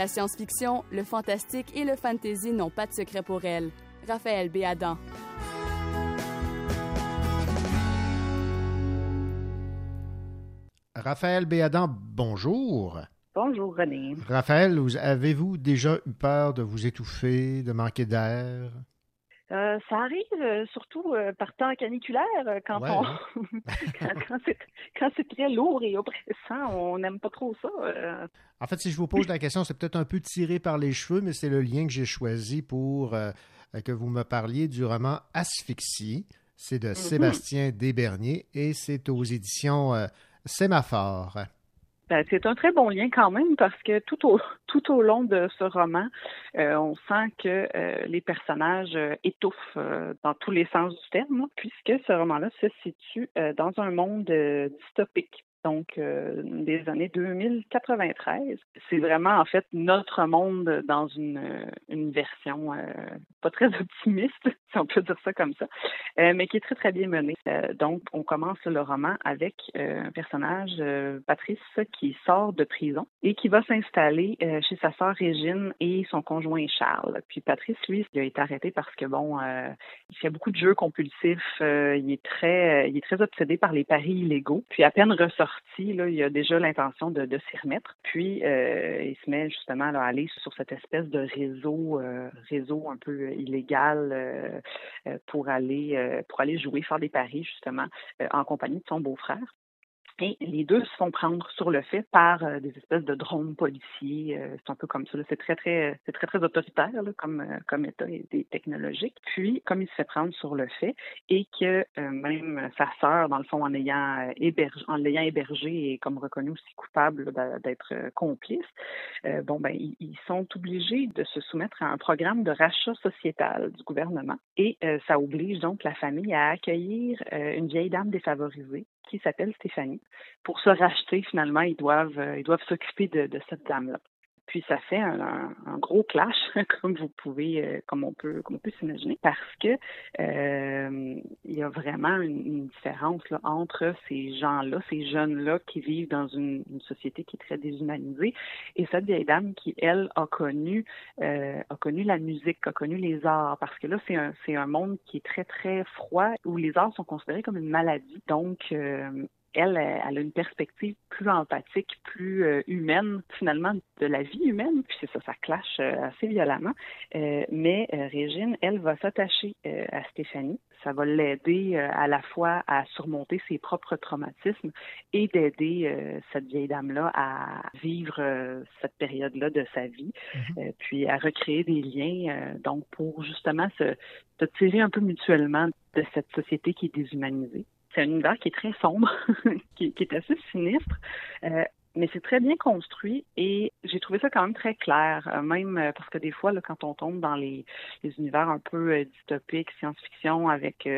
La science-fiction, le fantastique et le fantasy n'ont pas de secret pour elle. Raphaël Béadan. Raphaël Béadan, bonjour. Bonjour René. Raphaël, avez-vous déjà eu peur de vous étouffer, de manquer d'air? Euh, ça arrive euh, surtout euh, par temps caniculaire quand Ouais, on hein? quand, c'est quand c'est très lourd et oppressant, on n'aime pas trop ça. euh. En fait, si je vous pose la question, c'est peut-être un peu tiré par les cheveux, mais c'est le lien que j'ai choisi pour euh, que vous me parliez du roman Asphyxie. C'est de Sébastien Desberniers et c'est aux éditions euh, Sémaphore. Ben, c'est un très bon lien quand même parce que tout au tout au long de ce roman, euh, on sent que euh, les personnages euh, étouffent euh, dans tous les sens du terme, puisque ce roman-là se situe euh, dans un monde euh, dystopique. Donc, euh, des années 2093. C'est vraiment, en fait, notre monde dans une, euh, version euh, pas très optimiste, si on peut dire ça comme ça, mais qui est très, très bien menée. Donc, on commence le roman avec un personnage, Patrice, qui sort de prison et qui va s'installer chez sa sœur Régine et son conjoint Charles. Puis Patrice, lui, il a été arrêté parce que, bon, il fait beaucoup de jeux compulsifs, il est très il est très obsédé par les paris illégaux. Puis à peine ressorti, il a déjà l'intention de, s'y remettre. Puis euh, il se met justement à aller sur cette espèce de réseau euh, réseau un peu illégal euh, euh, pour aller pour aller jouer, faire des paris justement en compagnie de son beau-frère. Et les deux se font prendre sur le fait par euh, des espèces de drones policiers. euh, c'est un peu comme ça. C'est très, très, c'est très, très autoritaire là, comme, euh, comme état et des technologiques. Puis, comme il se fait prendre sur le fait et que euh, même sa sœur, dans le fond, en ayant euh, hébergé, en l'ayant hébergé et comme reconnu aussi coupable d'être euh, complice, euh, bon ben ils, sont obligés de se soumettre à un programme de rachat sociétal du gouvernement et euh, ça oblige donc la famille à accueillir euh, une vieille dame défavorisée qui s'appelle Stéphanie. Pour se racheter, finalement, ils doivent euh, ils doivent s'occuper de, de cette dame-là. Puis ça fait un, gros clash, comme vous pouvez, euh, comme on peut, comme on peut s'imaginer, parce que euh, il y a vraiment une, différence entre ces gens-là, ces jeunes-là qui vivent dans une, société qui est très déshumanisée, et cette vieille dame qui, elle, a connu, euh, a connu la musique, a connu les arts, parce que là, c'est un, c'est un monde qui est très, très froid, où les arts sont considérés comme une maladie. Donc, elle, elle a une perspective plus empathique, plus euh, humaine, finalement, de la vie humaine. Puis c'est ça, ça clash euh, assez violemment. Euh, mais euh, Régine, elle, va s'attacher euh, à Stéphanie. Ça va l'aider euh, à la fois à surmonter ses propres traumatismes et d'aider euh, cette vieille dame-là à vivre euh, cette période-là de sa vie, euh, puis à recréer des liens, euh, donc pour justement se, se tirer un peu mutuellement de cette société qui est déshumanisée c'est un univers qui est très sombre, qui, est assez sinistre, euh, mais c'est très bien construit et j'ai trouvé ça quand même très clair, euh, même euh, parce que des fois, quand on tombe dans les, univers un peu dystopiques, science-fiction, avec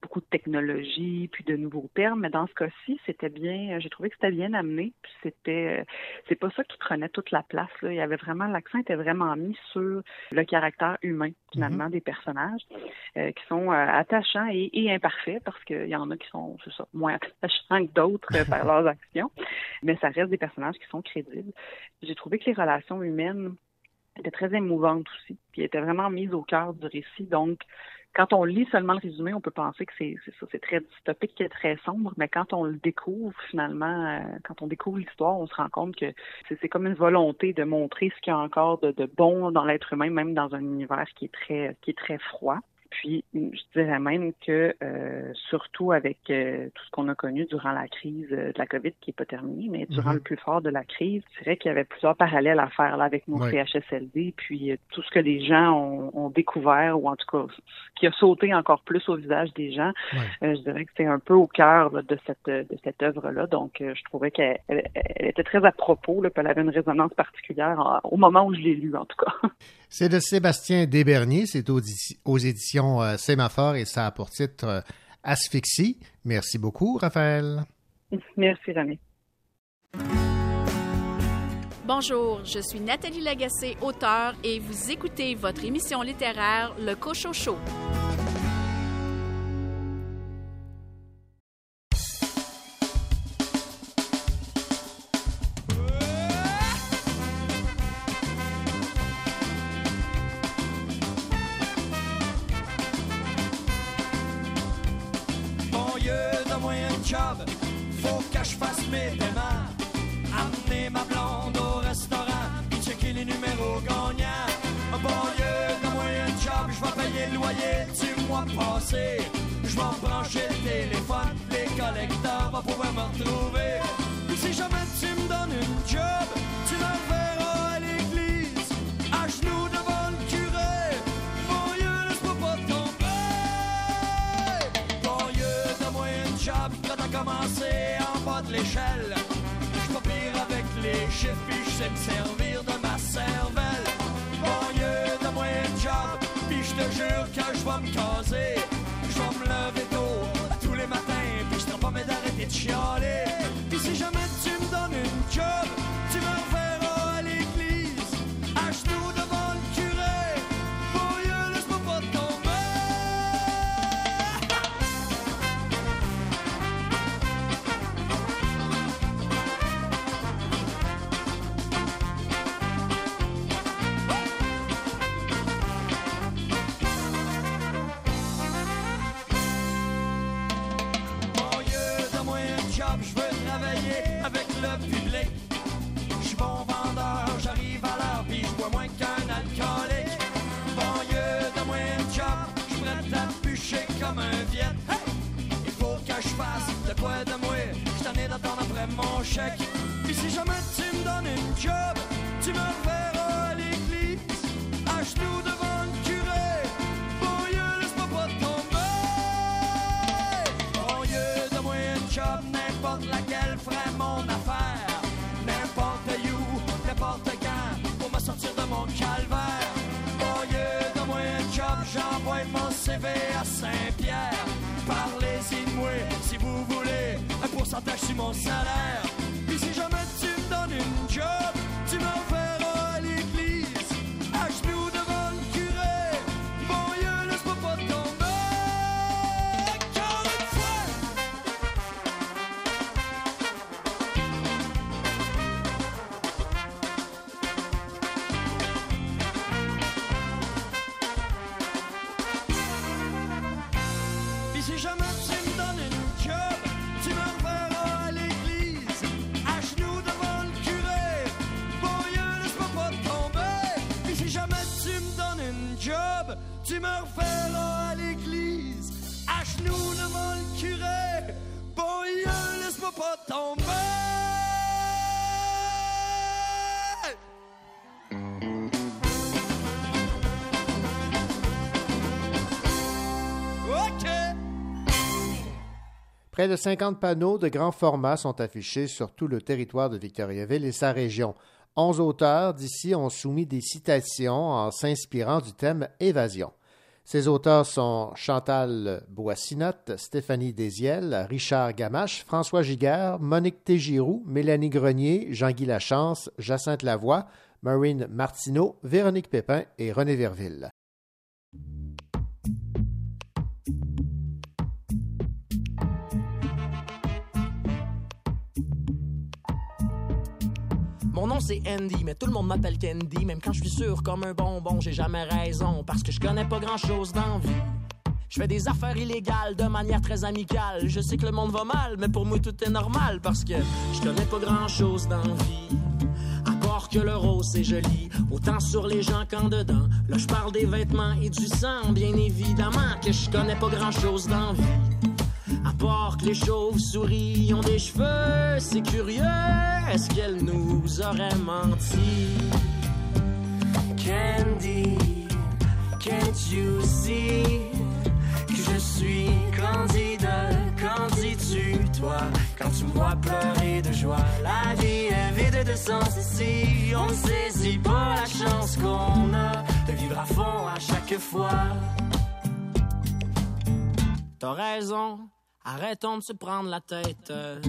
beaucoup de technologie, puis de nouveaux termes, mais dans ce cas-ci, c'était bien, j'ai trouvé que c'était bien amené, puis c'était, c'est pas ça qui prenait toute la place, il y avait vraiment, l'accent était vraiment mis sur le caractère humain, finalement, des personnages, euh, qui sont euh, attachants et, et imparfaits, parce qu'il y en a qui sont, ça, moins attachants que d'autres euh, par leurs actions, mais ça reste des personnages qui sont crédibles. J'ai trouvé que les relations humaines étaient très émouvantes aussi, puis étaient vraiment mises au cœur du récit. Donc, quand on lit seulement le résumé, on peut penser que c'est ça, c'est très dystopique, et très sombre, mais quand on le découvre finalement, euh, quand on découvre l'histoire, on se rend compte que c'est c'est comme une volonté de montrer ce qu'il y a encore de, de bon dans l'être humain, même dans un univers qui est très qui est très froid. Puis, je dirais même que, euh, surtout avec euh, tout ce qu'on a connu durant la crise euh, de la COVID, qui n'est pas terminée, mais durant Mhm. le plus fort de la crise, c'est vrai qu'il y avait plusieurs parallèles à faire là, avec nos Oui. CHSLD, puis euh, tout ce que les gens ont, ont découvert, ou en tout cas, qui a sauté encore plus au visage des gens, je dirais que c'est un peu au cœur là, de cette de cette œuvre-là. Donc, je trouvais qu'elle elle, elle était très à propos, là, puis elle avait une résonance particulière en- au moment où je l'ai lue, en tout cas. C'est de Sébastien Desberniers, c'est aux, aux éditions euh, Sémaphore et ça a pour titre euh, Asphyxie. Merci beaucoup, Raphaël. Merci, René. Bonjour, je suis Nathalie Lagacé, auteure, et vous écoutez votre émission littéraire Le Cochocho. Près de 50 panneaux de grand format sont affichés sur tout le territoire de Victoriaville et sa région. Onze auteurs d'ici ont soumis des citations en s'inspirant du thème évasion. Ces auteurs sont Chantal Boissinotte, Stéphanie Désiel, Richard Gamache, François Giguère, Monique Tégiroux, Mélanie Grenier, Jean-Guy Lachance, Jacinthe Lavoie, Marine Martineau, Véronique Pépin et René Verville. C'est Andy, mais tout le monde m'appelle Candy. Même quand je suis sûr comme un bonbon, j'ai jamais raison. Parce que je connais pas grand chose dans vie. Je fais des affaires illégales de manière très amicale. Je sais que le monde va mal, mais pour moi tout est normal. Parce que je connais pas grand chose dans vie. À part que le rose c'est joli, autant sur les gens qu'en dedans. Là je parle des vêtements et du sang, bien évidemment que je connais pas grand chose dans vie. À que les chauves-souris ont des cheveux, c'est curieux, est-ce qu'elle nous aurait menti? Candy, can't you see que je suis candide, qu'en dis-tu, toi, quand tu me vois pleurer de joie? La vie est vide de sens ici, on ne saisit pas la chance qu'on a de vivre à fond à chaque fois. T'as raison, arrêtons de se prendre la tête. euh,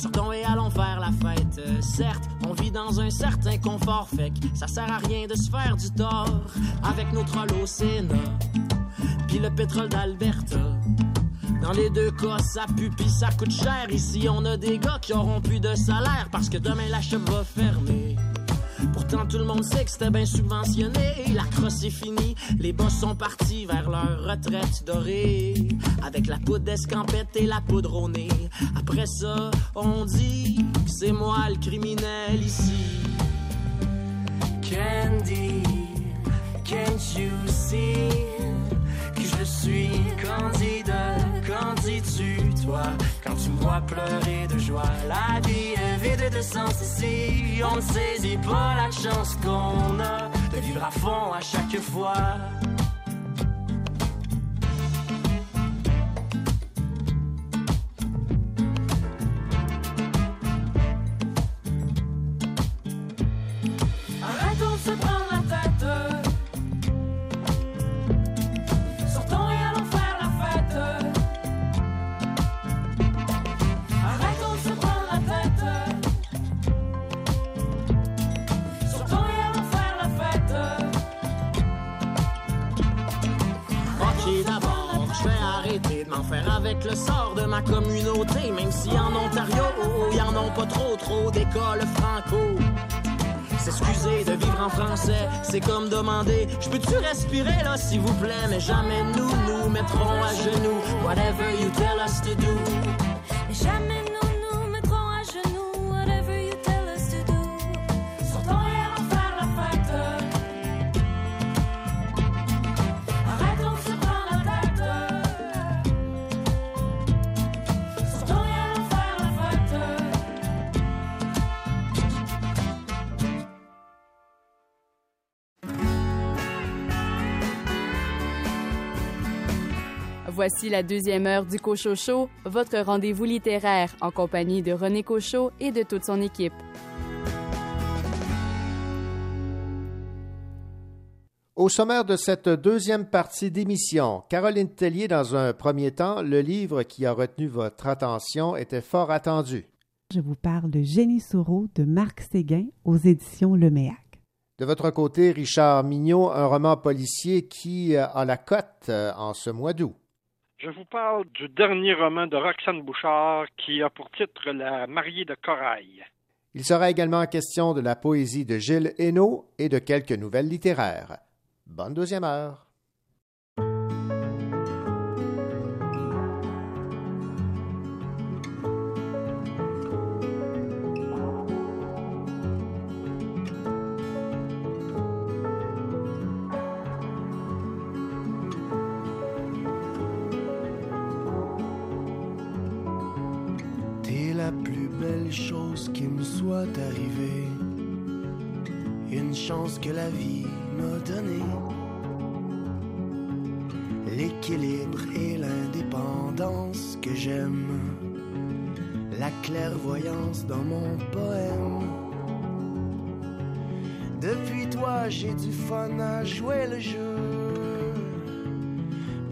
Sortons et allons faire la fête. Euh, certes, on vit dans un certain confort, fait que ça sert à rien de se faire du tort avec nos trolls. Puis le pétrole d'Alberta. Dans les deux cas, ça pue pis ça coûte cher. Ici, on a des gars qui auront plus de salaire parce que demain la shop va fermer. Pourtant tout le monde sait que c'était bien subventionné. La crosse est finie, les boss sont partis vers leur retraite dorée. Avec la poudre d'escampette et la poudre au. Après ça, on dit que c'est moi le criminel ici. Candy, can't you see que je suis candidat, dis-tu quand tu vois pleurer de joie La vie est vide de sens ici. On ne saisit pas la chance qu'on a De vivre à fond à chaque fois S'excuser de vivre en français, c'est comme demander Je peux-tu respirer là s'il vous plaît? Mais jamais nous nous mettrons à genoux. Whatever you tell us to do Voici la deuxième heure du Cochocho, votre rendez-vous littéraire en compagnie de René Cochot et de toute son équipe. Au sommaire de cette deuxième partie d'émission, Caroline Tellier, dans un premier temps, le livre qui a retenu votre attention était fort attendu. Je vous parle de Génie Soureau de Marc Séguin aux éditions Leméac. De votre côté, Richard Mignot, un roman policier qui a la cote euh, en ce mois d'août. Je vous parle du dernier roman de Roxane Bouchard qui a pour titre La mariée de Corail. Il sera également question de la poésie de Gilles Hainaut et de quelques nouvelles littéraires. Bonne deuxième heure. Soit arrivée. Une chance que la vie m'a donnée. L'équilibre et l'indépendance que j'aime. La clairvoyance dans mon poème. Depuis toi, j'ai du fun à jouer le jeu.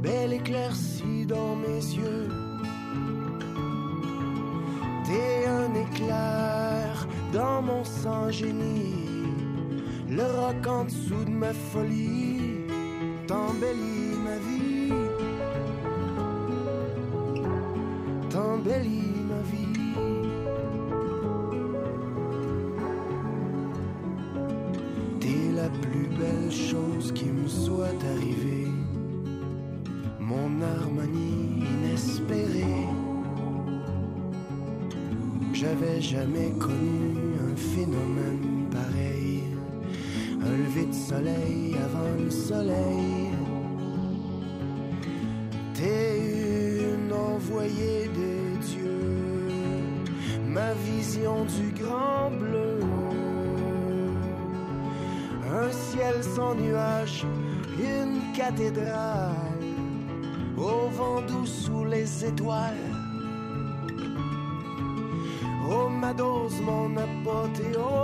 Belle éclaircie dans mes yeux. Dans mon sang génie. Le roc en dessous de ma folie t'embellit ma vie. T'embellit ma vie. T'es la plus belle chose qui me soit arrivée. Mon harmonie inespérée. J'avais jamais connu T'es une envoyée des dieux. Ma vision du grand bleu. Un ciel sans nuages, une cathédrale. Au vent doux sous les étoiles. Oh ma dose, mon apothéose,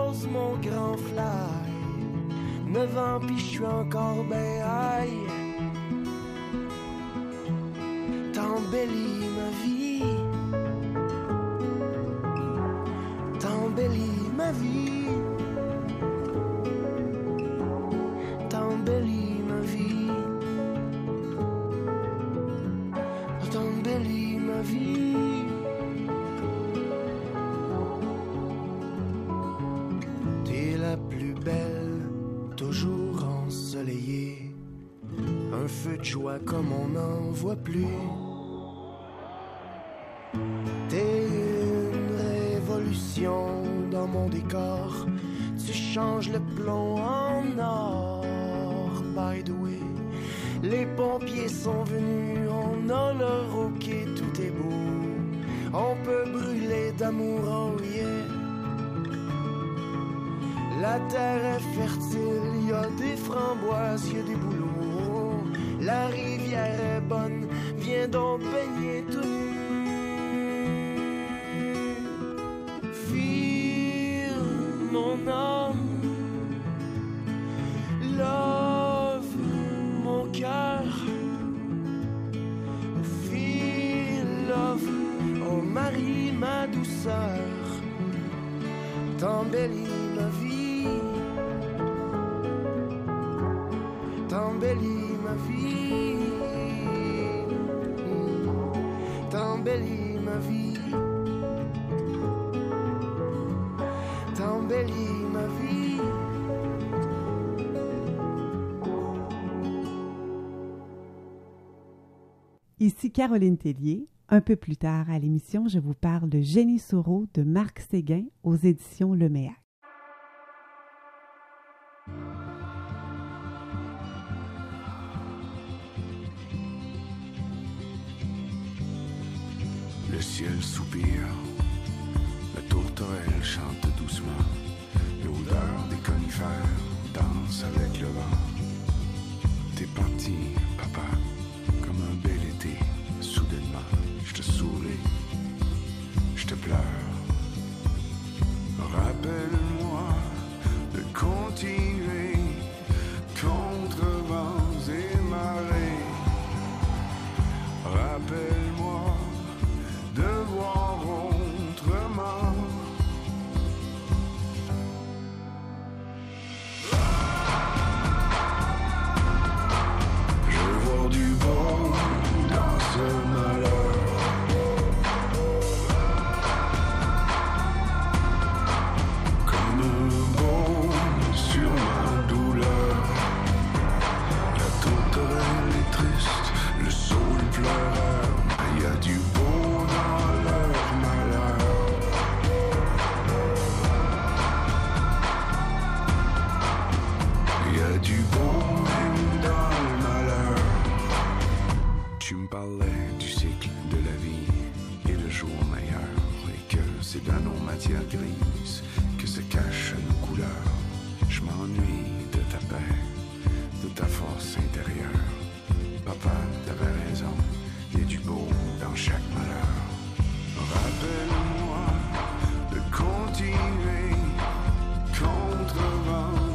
9 ans, puis je suis encore ben aïe. Les pompiers sont venus, on a leur tout est beau. On peut brûler d'amour, oh yeah. La terre est fertile, y a des framboises, y a des bouleaux. La rivière est bonne, viens donc baigner tout t'embellis ma vie. T'embellis ma vie. T'embellis ma vie. T'embellis ma vie. Ici Caroline Tellier. Un peu plus tard à l'émission, je vous parle de Génie Soro de Marc Séguin aux éditions Leméac. Le ciel soupire, la tourterelle chante doucement, l'odeur des conifères danse avec le vent. T'es parti, papa, comme un bel été, soudainement, te souris, je te pleure. Rappelle-moi de continuer contre vents et marées. Rappelle-moi Parlais du cycle de la vie et de jours meilleurs. Et que c'est dans nos matières grises que se cachent nos couleurs. Je m'ennuie de ta paix, de ta force intérieure. Papa, t'avais raison, il y a du beau dans chaque malheur. Rappelle-moi de continuer contre vents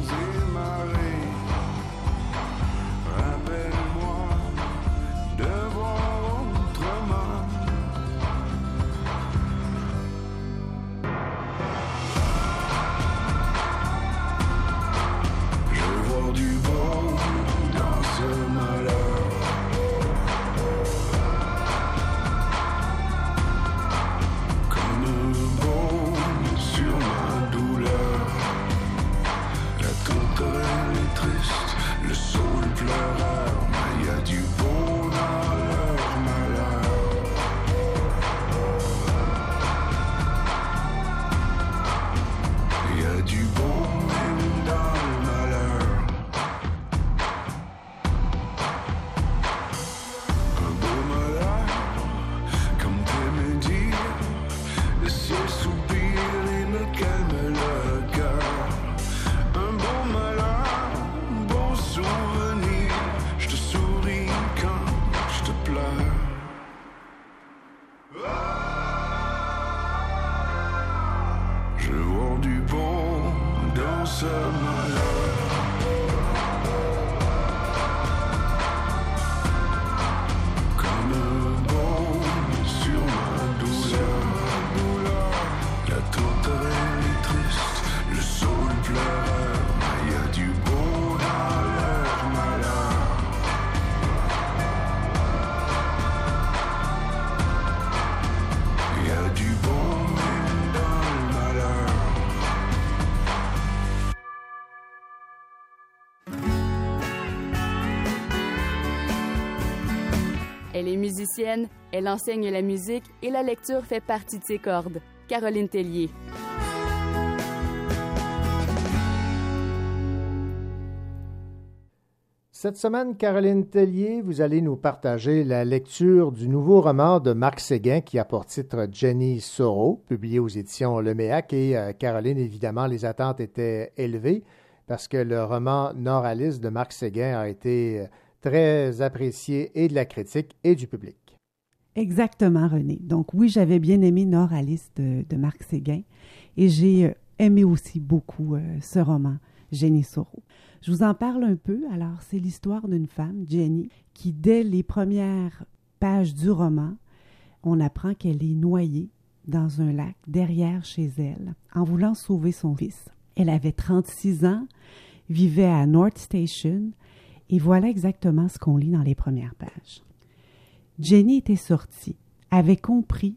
Elle est musicienne, elle enseigne la musique et la lecture fait partie de ses cordes. Caroline Tellier. Cette semaine, Caroline Tellier, vous allez nous partager la lecture du nouveau roman de Marc Séguin qui a pour titre Jenny Soro, publié aux éditions Leméac. Et euh, Caroline, évidemment, les attentes étaient élevées parce que le roman Nord Alice de Marc Séguin a été euh, très apprécié et de la critique et du public. Exactement, René. Donc oui, j'avais bien aimé Nord Alice de, Marc Séguin et j'ai euh, aimé aussi beaucoup ce roman, Jenny Soro. Je vous en parle un peu. Alors, c'est l'histoire d'une femme, Jenny, qui, dès les premières pages du roman, on apprend qu'elle est noyée dans un lac derrière chez elle en voulant sauver son fils. Elle avait 36 ans, vivait à North Station, et voilà exactement ce qu'on lit dans les premières pages. Jenny était sortie, avait compris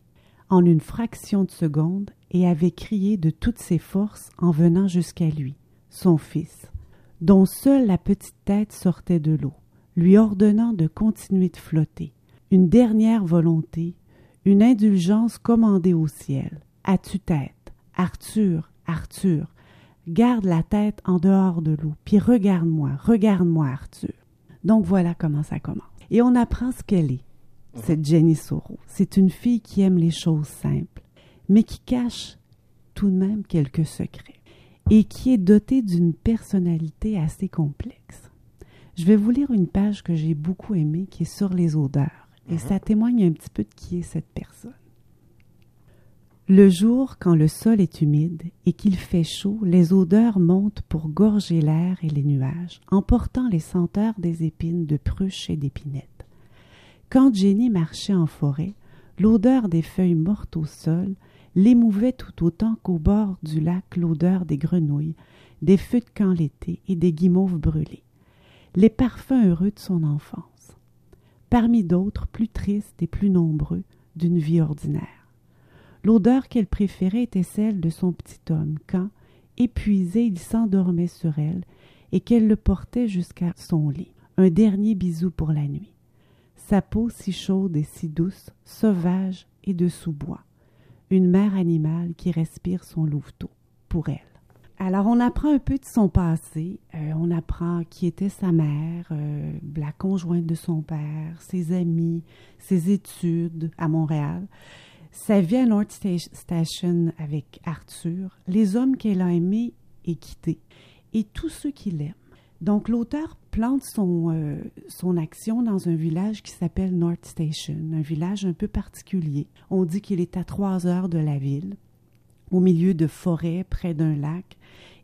en une fraction de seconde et avait crié de toutes ses forces en venant jusqu'à lui, son fils dont seule la petite tête sortait de l'eau, lui ordonnant de continuer de flotter. Une dernière volonté, une indulgence commandée au ciel. As-tu tête? Arthur, Arthur, garde la tête en dehors de l'eau, puis regarde-moi, regarde-moi, Arthur. Donc voilà comment ça commence. Et on apprend ce qu'elle est, cette Jenny Soro. C'est une fille qui aime les choses simples, mais qui cache tout de même quelques secrets et qui est doté d'une personnalité assez complexe. Je vais vous lire une page que j'ai beaucoup aimée qui est sur les odeurs et mhm. ça témoigne un petit peu de qui est cette personne. Le jour, quand le sol est humide et qu'il fait chaud, les odeurs montent pour gorger l'air et les nuages, emportant les senteurs des épines de pruches et d'épinettes. Quand Jenny marchait en forêt, l'odeur des feuilles mortes au sol l'émouvait tout autant qu'au bord du lac l'odeur des grenouilles, des feux de camp l'été et des guimauves brûlées, les parfums heureux de son enfance, parmi d'autres plus tristes et plus nombreux d'une vie ordinaire. L'odeur qu'elle préférait était celle de son petit homme quand, épuisé, il s'endormait sur elle et qu'elle le portait jusqu'à son lit, un dernier bisou pour la nuit. Sa peau si chaude et si douce, sauvage et de sous-bois une mère animale qui respire son louveteau pour elle. Alors, on apprend un peu de son passé. Euh, on apprend qui était sa mère, euh, la conjointe de son père, ses amis, ses études à Montréal, sa vie à North Station avec Arthur, les hommes qu'elle a aimés et quittés, et tous ceux qui l'aiment. Donc, l'auteur plante son, euh, son action dans un village qui s'appelle North Station, un village un peu particulier. On dit qu'il est à trois heures de la ville, au milieu de forêts, près d'un lac,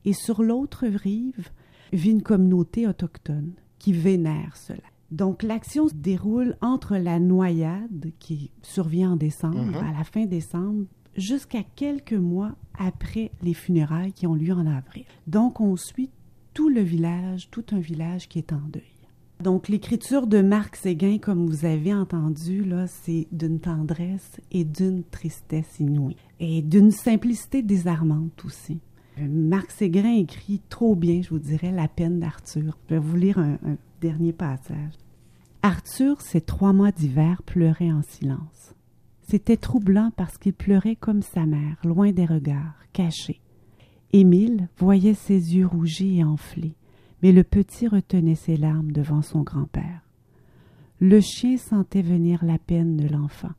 et sur l'autre rive vit une communauté autochtone qui vénère cela. Donc l'action se déroule entre la noyade qui survient en décembre, mm-hmm. à la fin décembre, jusqu'à quelques mois après les funérailles qui ont lieu en avril. Donc on suit tout le village, tout un village qui est en deuil. Donc l'écriture de Marc Séguin, comme vous avez entendu, là, c'est d'une tendresse et d'une tristesse inouïe, et d'une simplicité désarmante aussi. Marc Séguin écrit trop bien, je vous dirais, la peine d'Arthur. Je vais vous lire un dernier passage. Arthur, ces trois mois d'hiver, pleurait en silence. C'était troublant parce qu'il pleurait comme sa mère, loin des regards, caché. Émile voyait ses yeux rougis et enflés, mais le petit retenait ses larmes devant son grand-père. Le chien sentait venir la peine de l'enfant.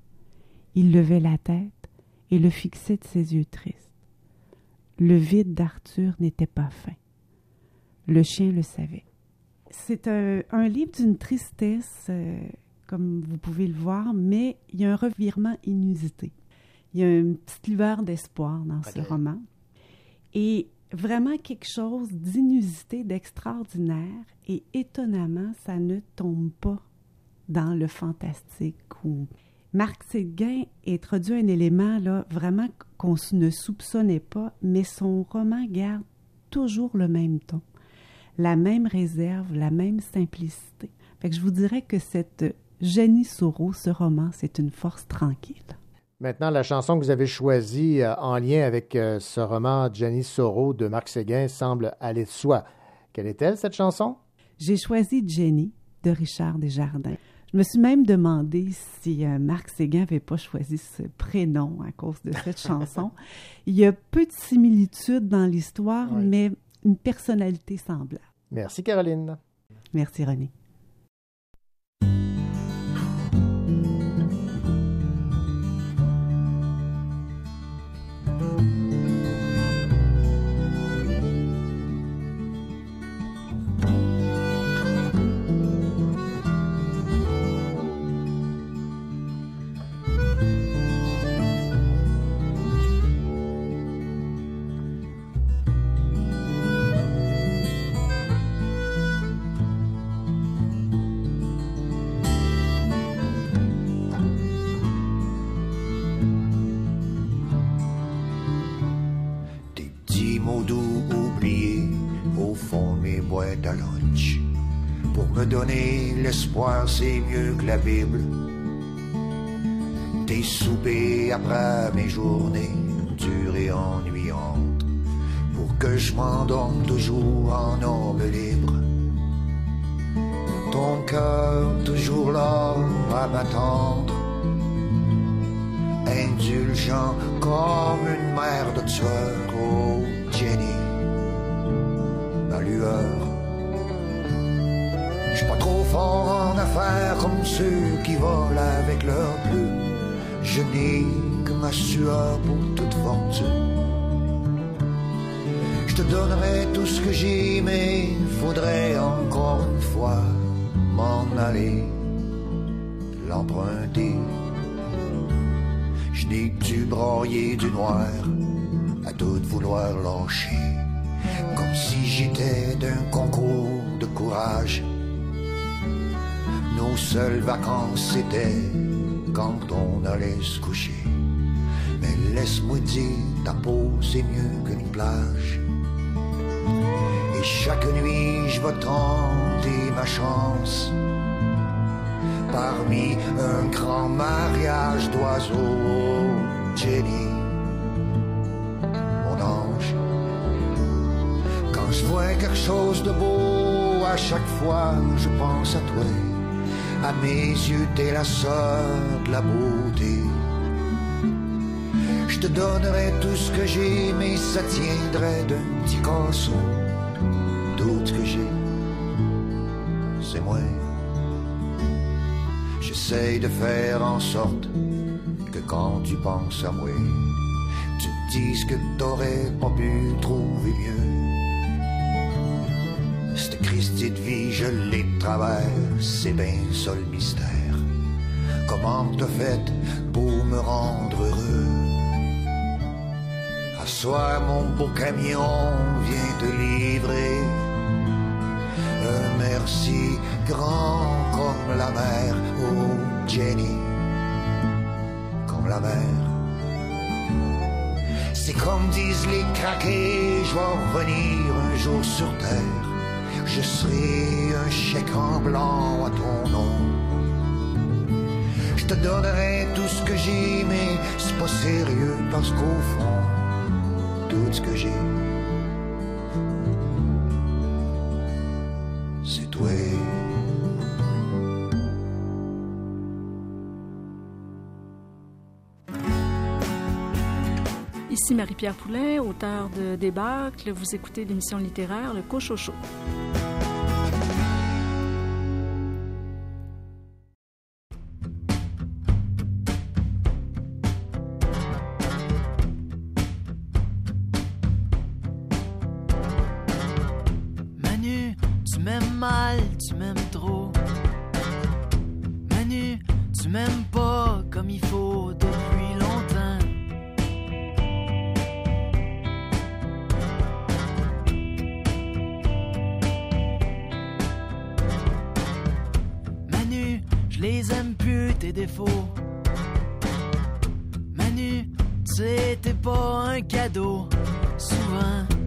Il levait la tête et le fixait de ses yeux tristes. Le vide d'Arthur n'était pas fin. Le chien le savait. C'est un, livre d'une tristesse, euh, comme vous pouvez le voir, mais il y a un revirement inusité. Il y a une petite lueur d'espoir dans ce roman et vraiment quelque chose d'inusité, d'extraordinaire, et étonnamment, ça ne tombe pas dans le fantastique. Ou... Marc Séguin introduit un élément là, vraiment qu'on ne soupçonnait pas, mais son roman garde toujours le même ton, la même réserve, la même simplicité. Fait que je vous dirais que cette Jenny Soro, ce roman, c'est une force tranquille. Maintenant, la chanson que vous avez choisie euh, en lien avec euh, ce roman Jenny Soro de Marc Séguin semble aller de soi. Quelle est-elle, cette chanson? J'ai choisi Jenny de Richard Desjardins. Je me suis même demandé si euh, Marc Séguin n'avait pas choisi ce prénom à cause de cette chanson. Il y a peu de similitudes dans l'histoire, Oui. mais une personnalité semblable. Merci, Caroline. Merci, René. Pour me donner l'espoir, c'est mieux que la Bible. Des soupers après mes journées dures et ennuyantes. Pour que je m'endorme toujours en homme libre. Ton cœur toujours là à m'attendre indulgent comme une mère de tueur. Oh, Jenny, ma lueur. Fort en affaires comme ceux qui volent avec leur bleu. Je n'ai que ma sueur pour toute fortune. Je te donnerai tout ce que j'ai, mais faudrait encore une fois m'en aller, l'emprunter. Je n'ai que du broyer du noir à tout vouloir lâcher, comme si j'étais d'un concours de courage. Nos seules vacances c'était quand on allait se coucher. Mais laisse-moi dire, ta peau c'est mieux qu'une plage. Et chaque nuit je vais tenter ma chance parmi un grand mariage d'oiseaux. Jenny, mon ange, quand je vois quelque chose de beau, à chaque fois je pense à toi. À mes yeux, t'es la sœur de la beauté. Je te donnerai tout ce que j'ai, mais ça tiendrait d'un petit casson. Ce que j'ai, c'est moi. J'essaye de faire en sorte que quand tu penses à moi, tu te dises que t'aurais pas pu trouver mieux. Christie vie, je l'ai de c'est bien ça le mystère. Comment t'as fait pour me rendre heureux? À soir, mon beau camion vient te livrer un merci grand comme la mer, oh Jenny, comme la mer. C'est comme disent les craqués, je vais revenir un jour sur terre. Je serai un chèque en blanc à ton nom. Je te donnerai tout ce que j'ai, mais c'est pas sérieux parce qu'au fond, tout ce que j'ai, c'est toi. Ici Marie-Pierre Poulain, auteur de Débâcle. Vous écoutez l'émission littéraire Le Cochocho. T'es pas un cadeau, souvent.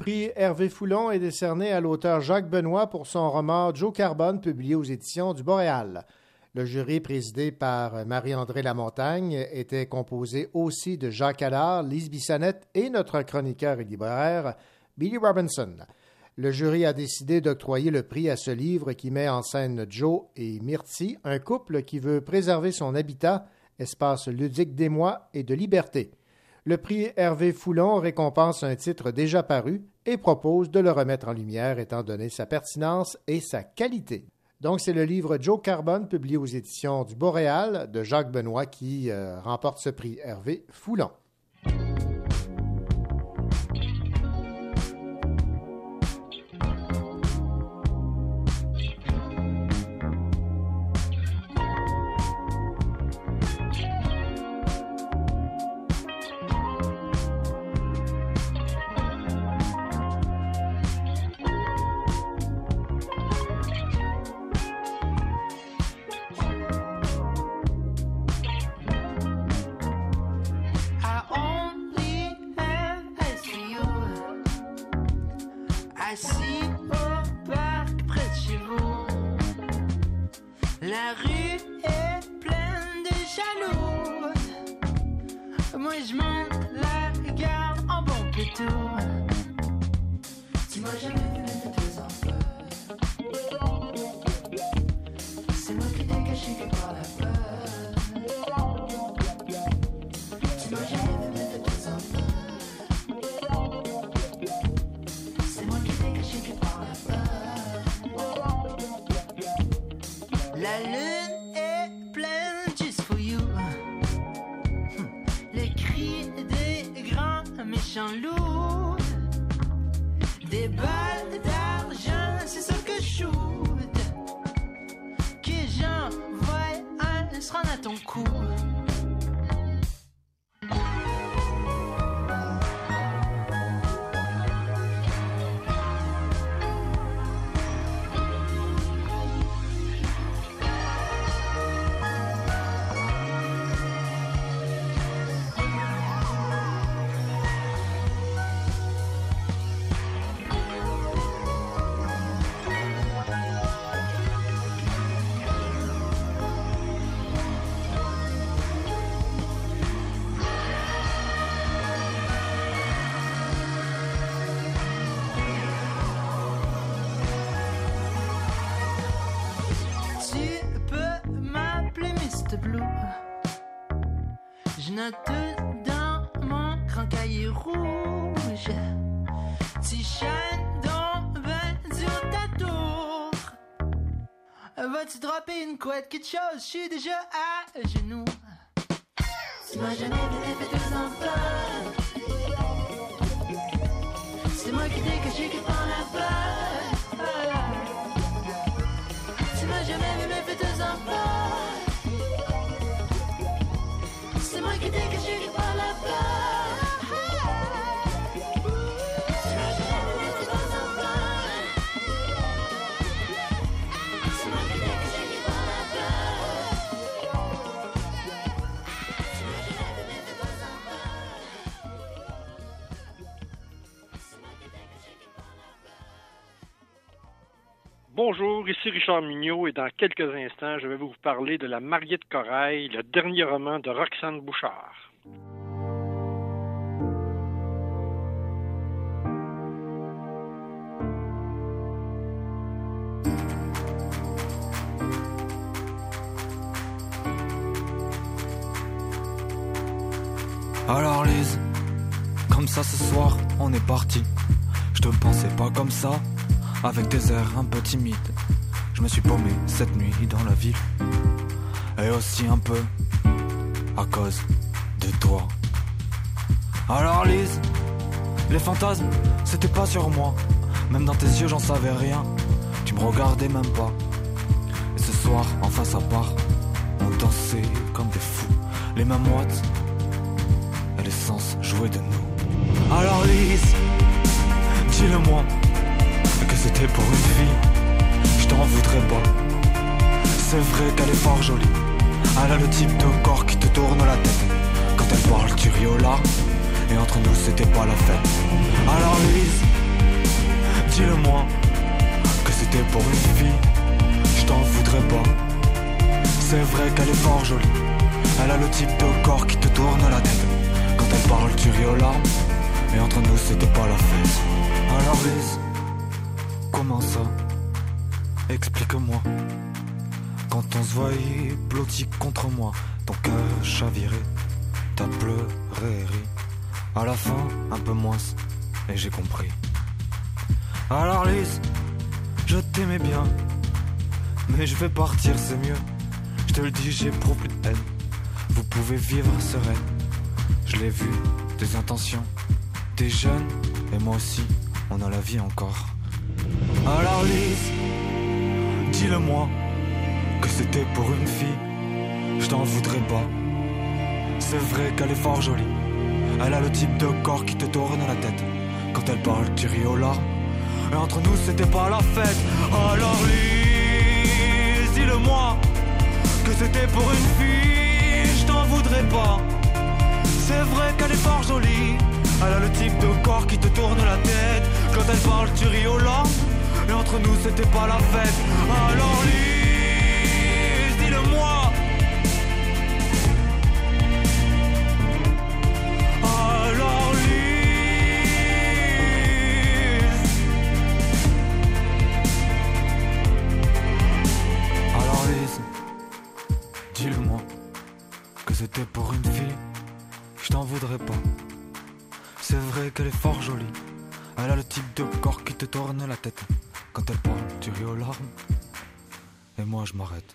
Prix Hervé Foulon est décerné à l'auteur Jacques Benoît pour son roman Joe Carbone, publié aux éditions du Boréal. Le jury, présidé par Marie-André Lamontagne, était composé aussi de Jacques Allard, Lise Bissonnette et notre chroniqueur et libraire, Billy Robinson. Le jury a décidé d'octroyer le prix à ce livre qui met en scène Joe et Myrti, un couple qui veut préserver son habitat, espace ludique d'émoi et de liberté. Le prix Hervé Foulon récompense un titre déjà paru et propose de le remettre en lumière étant donné sa pertinence et sa qualité. Donc, c'est le livre Joe Carbone, publié aux éditions du Boréal de Jacques Benoît, qui euh, remporte ce prix Hervé Foulon. Assis au parc près de chez vous. La rue est pleine de jaloux. Moi je monte la gare en bon pétou. Tu m'as jamais vu mettre tes enfants. C'est moi qui t'ai caché rendre à ton cou. Couette, quelque chose? Je suis déjà à genoux. Tu m'as jamais donné fait deux enfants. C'est moi qui t'ai caché que Bonjour, ici Richard Mignot et dans quelques instants, je vais vous parler de La mariée de corail, le dernier roman de Roxane Bouchard. Alors Lise, comme ça ce soir, on est parti. Je te pensais pas comme ça, avec des airs un peu timides. Je me suis paumé cette nuit dans la ville. Et aussi un peu à cause de toi. Alors Lise, les fantasmes, c'était pas sur moi. Même dans tes yeux, j'en savais rien. Tu me regardais même pas. Et ce soir, en face à part, on dansait comme des fous. Les mêmes moites et les sens de nous. Alors Lise, dis-le-moi c'était pour une fille. Je t'en voudrais pas. C'est vrai qu'elle est fort jolie. Elle a le type de corps qui te tourne la tête. Quand elle parle, tu aux larmes. Et entre nous, c'était pas la fête. Alors Lise, dis-le-moi que c'était pour une fille. Je t'en voudrais pas. C'est vrai qu'elle est fort jolie. Elle a le type de corps qui te tourne la tête. Quand elle parle, tu aux larmes. Et entre nous, c'était pas la fête. Alors ça Explique-moi. Quand on se voyait blotti contre moi, ton cœur chaviré, t'as pleuré, ri. À la fin, un peu moins, et j'ai compris. Alors Lise, je t'aimais bien, mais je vais partir, c'est mieux. Je te le dis, j'éprouve plus de peine. Vous pouvez vivre sereine. Je l'ai vu, des intentions. T'es jeune, et moi aussi, on a la vie encore. Alors Lise, dis-le-moi que c'était pour une fille. Je t'en voudrais pas. C'est vrai qu'elle est fort jolie. Elle a le type de corps qui te tourne la tête. Quand elle parle, tu ris aux larmes. Et entre nous, c'était pas la fête. Alors Lise, dis-le-moi que c'était pour une fille. Je t'en voudrais pas. C'est vrai qu'elle est fort jolie. Elle a le type de corps qui te tourne la tête. Quand elle parle, tu ris. Et entre nous, c'était pas la fête. Alors Lise, dis-le-moi. Alors Lise. Alors Lise, dis-le-moi que c'était pour une fille. Je t'en voudrais pas. C'est vrai qu'elle est fort jolie. Elle a le type de corps qui te tourne la tête. Tu ris aux larmes. Et moi, je m'arrête.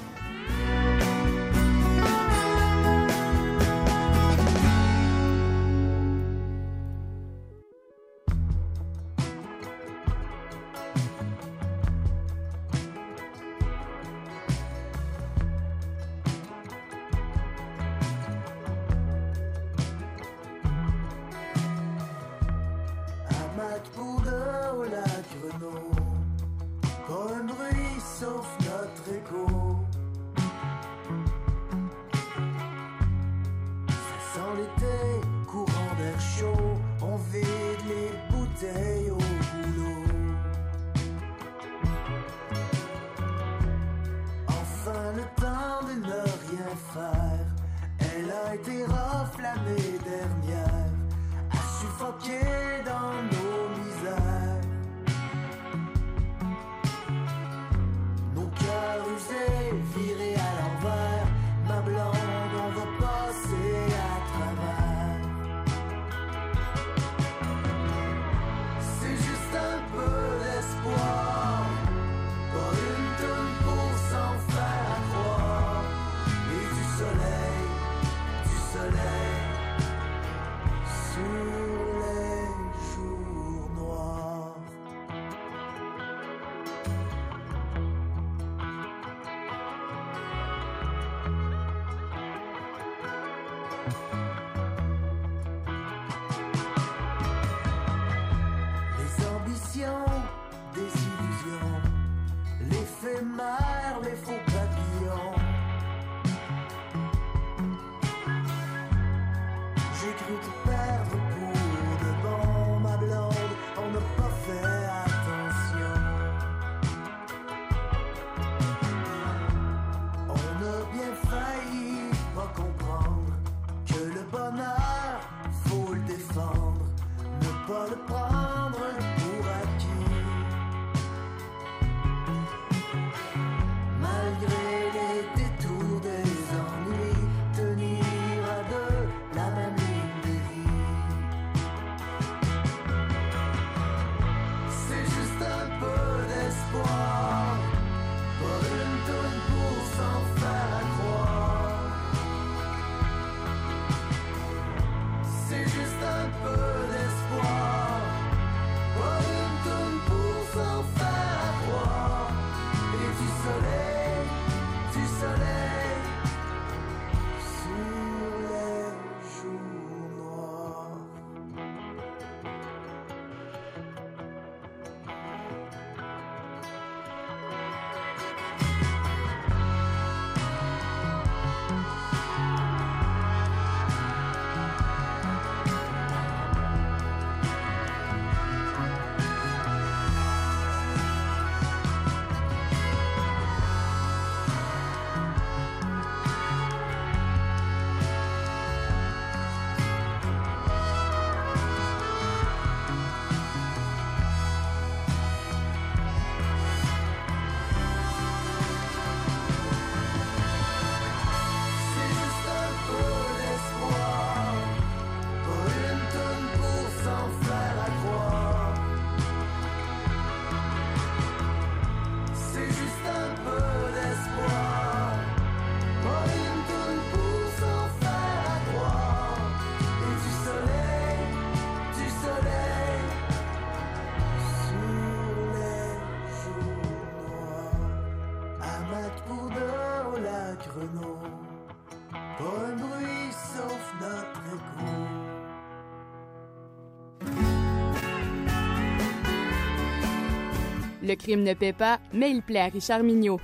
Le crime ne paie pas, mais il plaît à Richard Mignot.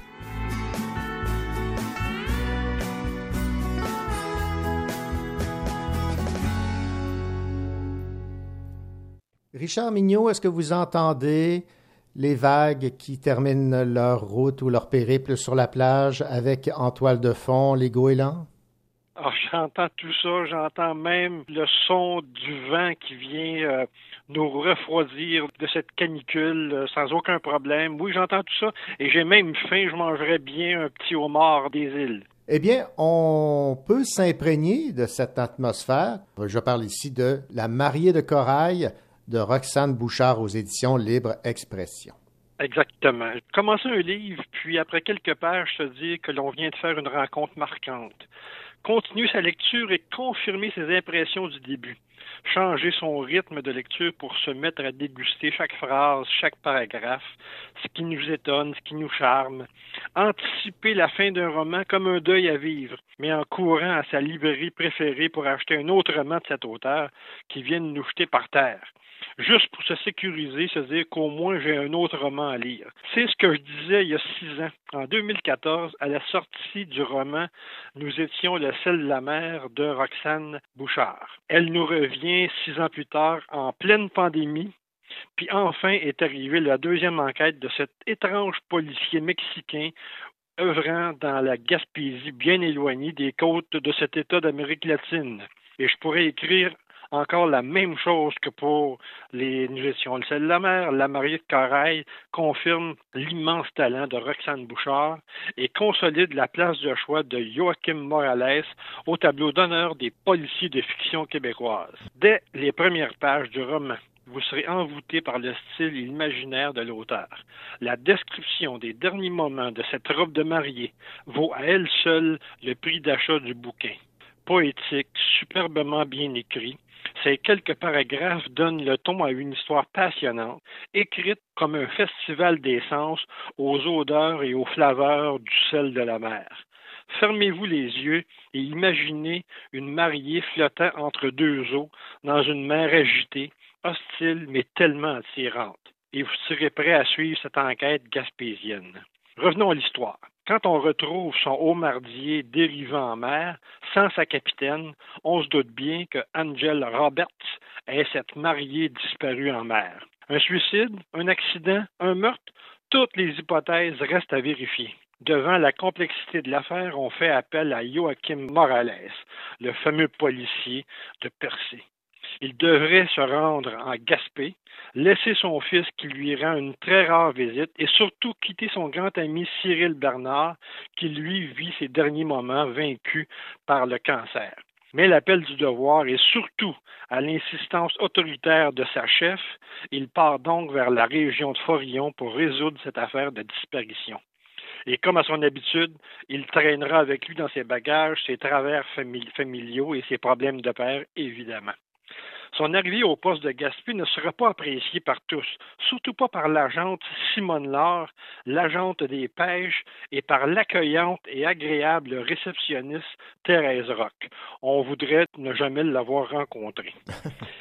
Richard Mignot, est-ce que vous entendez les vagues qui terminent leur route ou leur périple sur la plage avec en toile de fond les goélands? Ah, j'entends tout ça, j'entends même le son du vent qui vient euh, nous refroidir de cette canicule euh, sans aucun problème. Oui, j'entends tout ça et j'ai même faim, je mangerais bien un petit homard des îles. Eh bien, on peut s'imprégner de cette atmosphère. Je parle ici de La mariée de corail de Roxane Bouchard aux éditions Libre Expression. Exactement. Commencer un livre, puis après quelques pages, se dire que l'on vient de faire une rencontre marquante. Continuer sa lecture et confirmer ses impressions du début. Changer son rythme de lecture pour se mettre à déguster chaque phrase, chaque paragraphe, ce qui nous étonne, ce qui nous charme. Anticiper la fin d'un roman comme un deuil à vivre, mais en courant à sa librairie préférée pour acheter un autre roman de cet auteur qui vient nous jeter par terre juste pour se sécuriser, se dire qu'au moins j'ai un autre roman à lire. C'est ce que je disais il y a six ans. En 2014, à la sortie du roman Nous étions le sel de la mer de Roxane Bouchard. Elle nous revient six ans plus tard en pleine pandémie. Puis enfin est arrivée la deuxième enquête de cet étrange policier mexicain œuvrant dans la Gaspésie bien éloignée des côtes de cet État d'Amérique latine. Et je pourrais écrire encore la même chose que pour les Nous étions le sel de la mer. La mariée de Corail confirme l'immense talent de Roxane Bouchard et consolide la place de choix de Joachim Morales au tableau d'honneur des policiers de fiction québécoise. Dès les premières pages du roman, vous serez envoûté par le style et l'imaginaire de l'auteur. La description des derniers moments de cette robe de mariée vaut à elle seule le prix d'achat du bouquin. Poétique, superbement bien écrit, ces quelques paragraphes donnent le ton à une histoire passionnante, écrite comme un festival d'essence aux odeurs et aux flaveurs du sel de la mer. Fermez-vous les yeux et imaginez une mariée flottant entre deux eaux dans une mer agitée, hostile mais tellement attirante. Et vous serez prêt à suivre cette enquête gaspésienne. Revenons à l'histoire. Quand on retrouve son haut mardier dérivant en mer, sans sa capitaine, on se doute bien que Angel Roberts est cette mariée disparue en mer. Un suicide, un accident, un meurtre, toutes les hypothèses restent à vérifier. Devant la complexité de l'affaire, on fait appel à Joachim Morales, le fameux policier de Percé. Il devrait se rendre en Gaspé, laisser son fils qui lui rend une très rare visite et surtout quitter son grand ami Cyril Bernard qui lui vit ses derniers moments vaincu par le cancer. Mais l'appel du devoir est surtout à l'insistance autoritaire de sa chef. Il part donc vers la région de Forillon pour résoudre cette affaire de disparition. Et comme à son habitude, il traînera avec lui dans ses bagages ses travers familiaux et ses problèmes de père, évidemment. Son arrivée au poste de Gaspé ne sera pas appréciée par tous, surtout pas par l'agente Simone Laure, l'agente des pêches, et par l'accueillante et agréable réceptionniste Thérèse Rock. On voudrait ne jamais l'avoir rencontrée.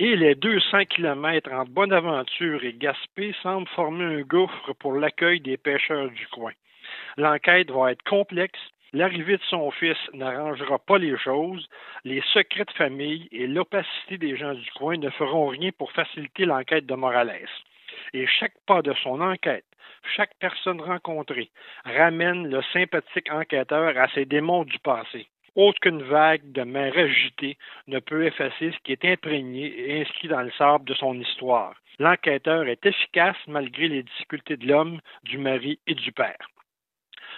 Et les 200 kilomètres entre Bonaventure et Gaspé semblent former un gouffre pour l'accueil des pêcheurs du coin. L'enquête va être complexe L'arrivée de son fils n'arrangera pas les choses, les secrets de famille et l'opacité des gens du coin ne feront rien pour faciliter l'enquête de Morales. Et chaque pas de son enquête, chaque personne rencontrée, ramène le sympathique enquêteur à ses démons du passé. Autre qu'une vague de mer agitée ne peut effacer ce qui est imprégné et inscrit dans le sable de son histoire. L'enquêteur est efficace malgré les difficultés de l'homme, du mari et du père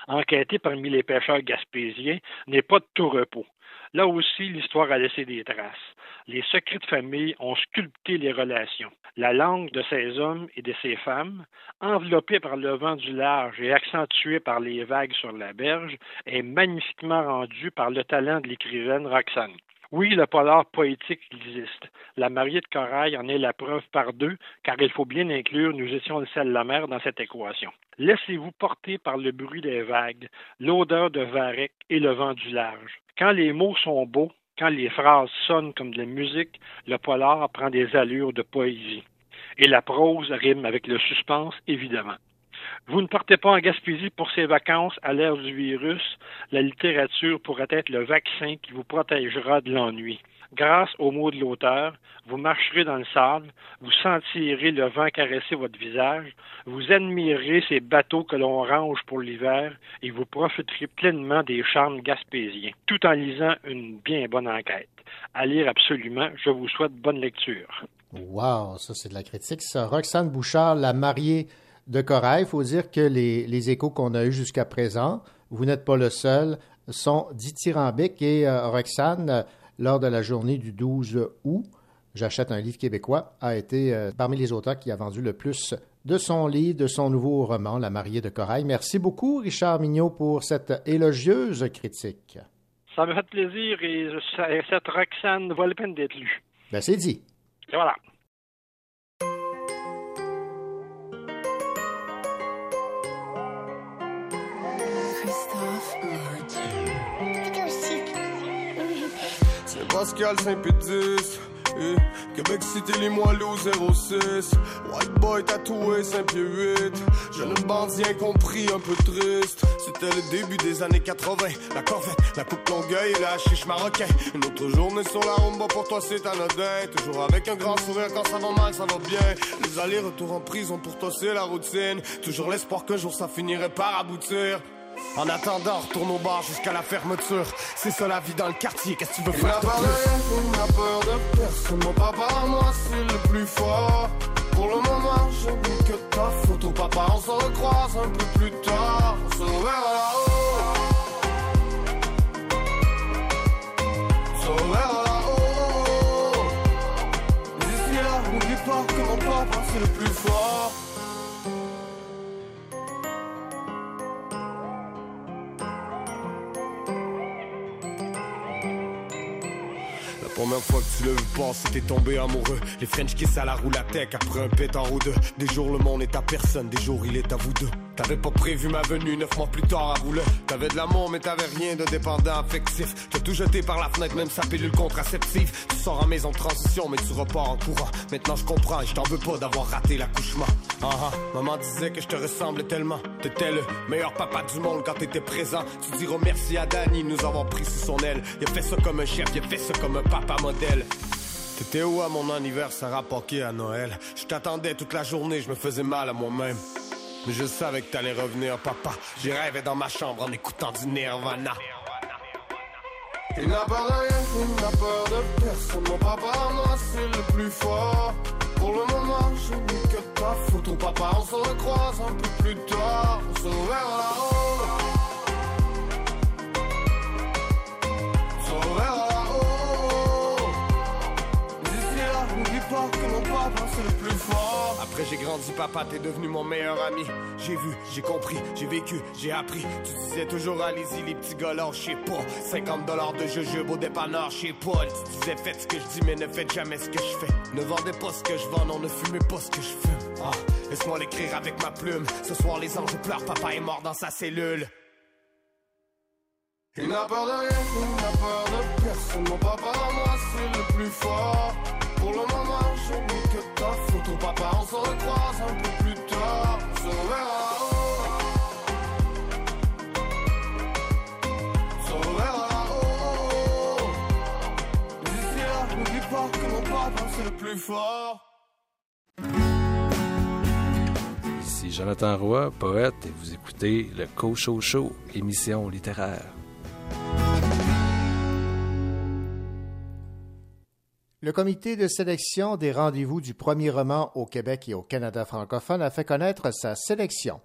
enquêter parmi les pêcheurs gaspésiens n'est pas de tout repos. Là aussi, l'histoire a laissé des traces. Les secrets de famille ont sculpté les relations. La langue de ces hommes et de ces femmes, enveloppée par le vent du large et accentuée par les vagues sur la berge, est magnifiquement rendue par le talent de l'écrivaine Roxane. Oui, le polar poétique existe. La mariée de corail en est la preuve par deux, car il faut bien inclure Nous étions le sel de la mer dans cette équation. Laissez-vous porter par le bruit des vagues, l'odeur de varech et le vent du large. Quand les mots sont beaux, quand les phrases sonnent comme de la musique, le polar prend des allures de poésie. Et la prose rime avec le suspense, évidemment. Vous ne partez pas en Gaspésie pour ces vacances à l'ère du virus. La littérature pourrait être le vaccin qui vous protégera de l'ennui. Grâce aux mots de l'auteur, vous marcherez dans le sable, vous sentirez le vent caresser votre visage, vous admirerez ces bateaux que l'on range pour l'hiver et vous profiterez pleinement des charmes gaspésiens, tout en lisant une bien bonne enquête. À lire absolument, je vous souhaite bonne lecture. Wow, ça c'est de la critique. Ça. Roxane Bouchard, la mariée de Corail. Il faut dire que les, échos qu'on a eus jusqu'à présent, vous n'êtes pas le seul, sont dithyrambiques. Et euh, Roxane, euh, lors de la journée du 12 août, J'achète un livre québécois, a été euh, parmi les auteurs qui a vendu le plus de son livre, de son nouveau roman, La mariée de Corail. Merci beaucoup, Richard Mignot, pour cette élogieuse critique. Ça me fait plaisir et cette Roxane vaut la peine d'être lue. Ben, c'est dit. Et voilà. Pascal Saint-Pédis Eh, Québec City, les au 06. White boy tatoué, 5 pieds 8. Jeune bandit incompris, un peu triste. C'était le début des années 80. La corvette, la coupe longueuil et la chiche marocain. Une autre journée sur la rumba, pour toi c'est anodin. Toujours avec un grand sourire quand ça va mal, ça va bien. Les allers-retours en prison, pour toi c'est la routine. Toujours l'espoir qu'un jour ça finirait par aboutir. En attendant, retourne au bar jusqu'à la fermeture. C'est ça la vie dans le quartier, qu'est-ce que tu veux Il faire n'a pas plus? de il n'a peur de personne. Mon papa, moi, c'est le plus fort. Pour le moment, je n'ai que ta photo. Papa, on se recroise un peu plus tard. On se reverra là-haut. On se là-haut. Mais ici, là, n'oublie pas que mon papa, c'est le plus fort. Première fois que tu l'as vu passer, t'es tombé amoureux. Les French kiss à la roue la tech après un pétard ou deux. Des jours le monde est à personne, des jours il est à vous deux. T'avais pas prévu ma venue neuf mois plus tard à rouler. T'avais de l'amour, mais t'avais rien de dépendant affectif. T'as tout jeté par la fenêtre, même sa pilule contraceptive. Tu sors en maison de transition, mais tu repars en courant. Maintenant je comprends et je t'en veux pas d'avoir raté l'accouchement. Ah ah, maman disait que je te ressemblais tellement. T'étais le meilleur papa du monde quand t'étais présent. Tu diras merci à Danny nous avoir pris sous son aile. Il a fait ça comme un chef, il a fait ça comme un papa modèle. T'étais où à mon anniversaire à Pâquet à Noël? Je t'attendais toute la journée, je me faisais mal à moi-même. Mais je savais que t'allais revenir, papa. J'y rêvais dans ma chambre en écoutant du Nirvana. Il n'a pas rien, il n'a peur de personne. Mon papa, moi, c'est le plus fort. Pour le moment, je n'ai que ta photo, papa. On se recroise un peu plus tard. On se reverra là-haut. Que mon papa, c'est le plus fort. Après, j'ai grandi, papa, t'es devenu mon meilleur ami. J'ai vu, j'ai compris, j'ai vécu, j'ai appris. Tu disais toujours, allez-y, les petits gars, là, je sais pas. 50 dollars de jujube au dépanneur, je sais pas. Tu disais, faites ce que je dis, mais ne faites jamais ce que je fais. Ne vendez pas ce que je vends, non, ne fumez pas ce que je fume. Ah, laisse-moi l'écrire avec ma plume. Ce soir, les anges pleurent, papa est mort dans sa cellule. Il n'a peur de rien, il n'a peur de personne. Mon papa, moi, c'est le plus fort. On un peu plus. Ici Jonathan Roy, poète, et vous écoutez le Cocho Show, émission littéraire. Le comité de sélection des rendez-vous du premier roman au Québec et au Canada francophone a fait connaître sa sélection.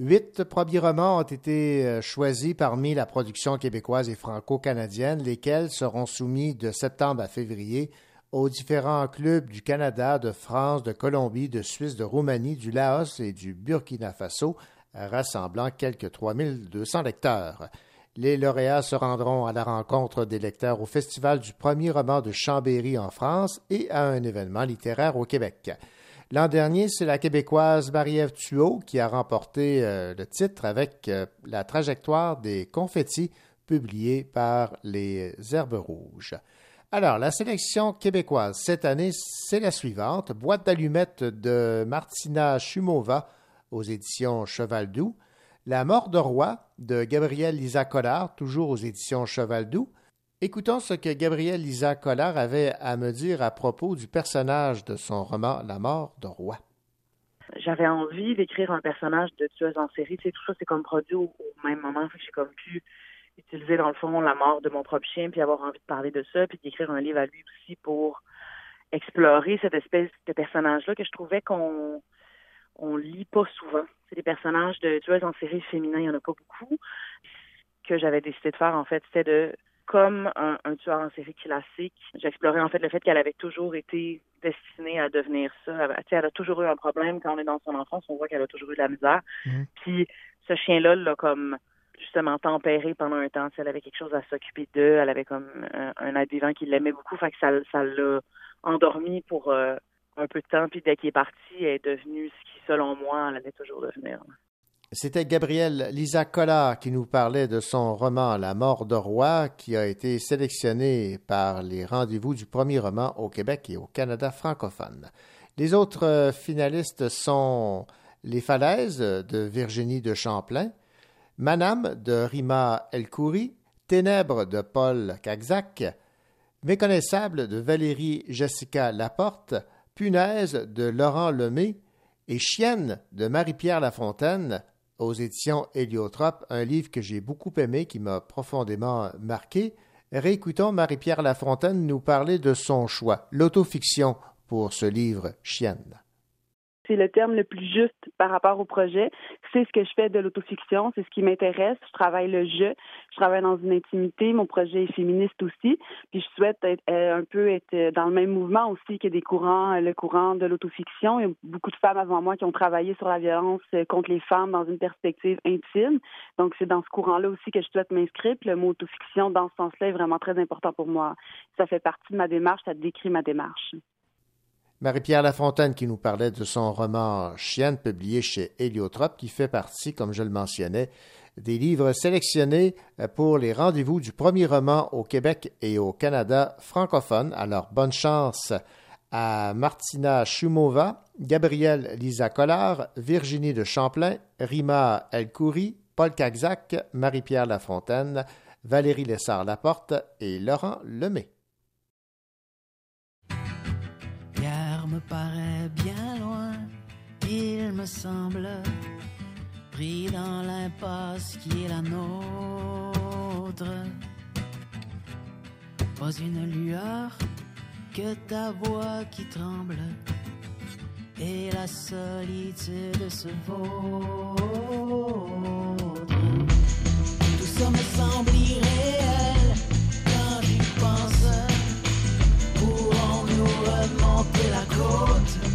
Huit premiers romans ont été euh, choisis parmi la production québécoise et franco-canadienne, lesquels seront soumis de septembre à février aux différents clubs du Canada, de France, de Colombie, de Suisse, de Roumanie, du Laos et du Burkina Faso, rassemblant quelques 3200 lecteurs. Les lauréats se rendront à la rencontre des lecteurs au Festival du premier roman de Chambéry en France et à un événement littéraire au Québec. L'an dernier, c'est la Québécoise Marie-Ève Thuot qui a remporté euh, le titre avec euh, La trajectoire des confettis, publié par les Herbes Rouges. Alors, la sélection québécoise cette année, c'est la suivante. Boîte d'allumettes de Martina Chumova aux éditions Cheval Doux. La mort de roi de Gabriel Lisa Collard, toujours aux éditions Cheval Doux. Écoutons ce que Gabriel Lisa Collard avait à me dire à propos du personnage de son roman La mort de roi. J'avais envie d'écrire un personnage de tueuse en série. Tout ça, c'est comme produit au, au même moment. J'ai comme pu utiliser, dans le fond, la mort de mon propre chien, puis avoir envie de parler de ça, puis d'écrire un livre à lui aussi pour explorer cette espèce de personnage-là que je trouvais qu'on on lit pas souvent. C'est des personnages de tueuses en série féminins, il y en a pas beaucoup. Ce que j'avais décidé de faire, en fait, c'était de comme un, un tueur en série classique, j'explorais en fait le fait qu'elle avait toujours été destinée à devenir ça. Elle, tu sais, elle a toujours eu un problème quand on est dans son enfance, on voit qu'elle a toujours eu de la misère. Puis ce chien-là l'a comme justement tempéré pendant un temps. Sais, elle avait quelque chose à s'occuper d'eux, elle avait comme un, un vivant qui l'aimait beaucoup, fait que ça, ça l'a endormi pour euh, un peu de temps. Puis dès qu'il est parti, est devenue ce qui, selon moi, elle allait toujours devenir. C'était Gabriel Lisa Collard qui nous parlait de son roman La mort de roi qui a été sélectionné par les rendez-vous du premier roman au Québec et au Canada francophone. Les autres finalistes sont Les falaises de Virginie de Champlain, Manam de Rima El-Khoury, Ténèbres de Paul Cagzac, Méconnaissable de Valérie Jessica Laporte, Punaise de Laurent Lemay et Chienne de Marie-Pierre Lafontaine aux éditions Héliotrope, un livre que j'ai beaucoup aimé, qui m'a profondément marqué. Réécoutons Marie-Pierre Lafontaine nous parler de son choix, l'autofiction pour ce livre Chienne c'est le terme le plus juste par rapport au projet. C'est ce que je fais de l'autofiction, c'est ce qui m'intéresse. Je travaille le jeu, je travaille dans une intimité. Mon projet est féministe aussi. Puis je souhaite être, euh, un peu être dans le même mouvement aussi que des courants, le courant de l'autofiction. Il y a beaucoup de femmes avant moi qui ont travaillé sur la violence euh, contre les femmes dans une perspective intime. Donc c'est dans ce courant-là aussi que je souhaite m'inscrire. le mot autofiction, dans ce sens-là, est vraiment très important pour moi. Ça fait partie de ma démarche, ça décrit ma démarche. Marie-Pierre Lafontaine qui nous parlait de son roman Chienne publié chez Héliotrope qui fait partie, comme je le mentionnais, des livres sélectionnés pour les rendez-vous du premier roman au Québec et au Canada francophone. Alors bonne chance à Martina Chumova, Gabrielle Lisa Collard, Virginie de Champlain, Rima Elkoury, Paul Cagzac, Marie-Pierre Lafontaine, Valérie Lessard-Laporte et Laurent Lemay. Paraît bien loin, il me semble, pris dans l'impasse qui est la nôtre. Pas une lueur que ta voix qui tremble, et la solitude se vaut. Tout ça remonter la côte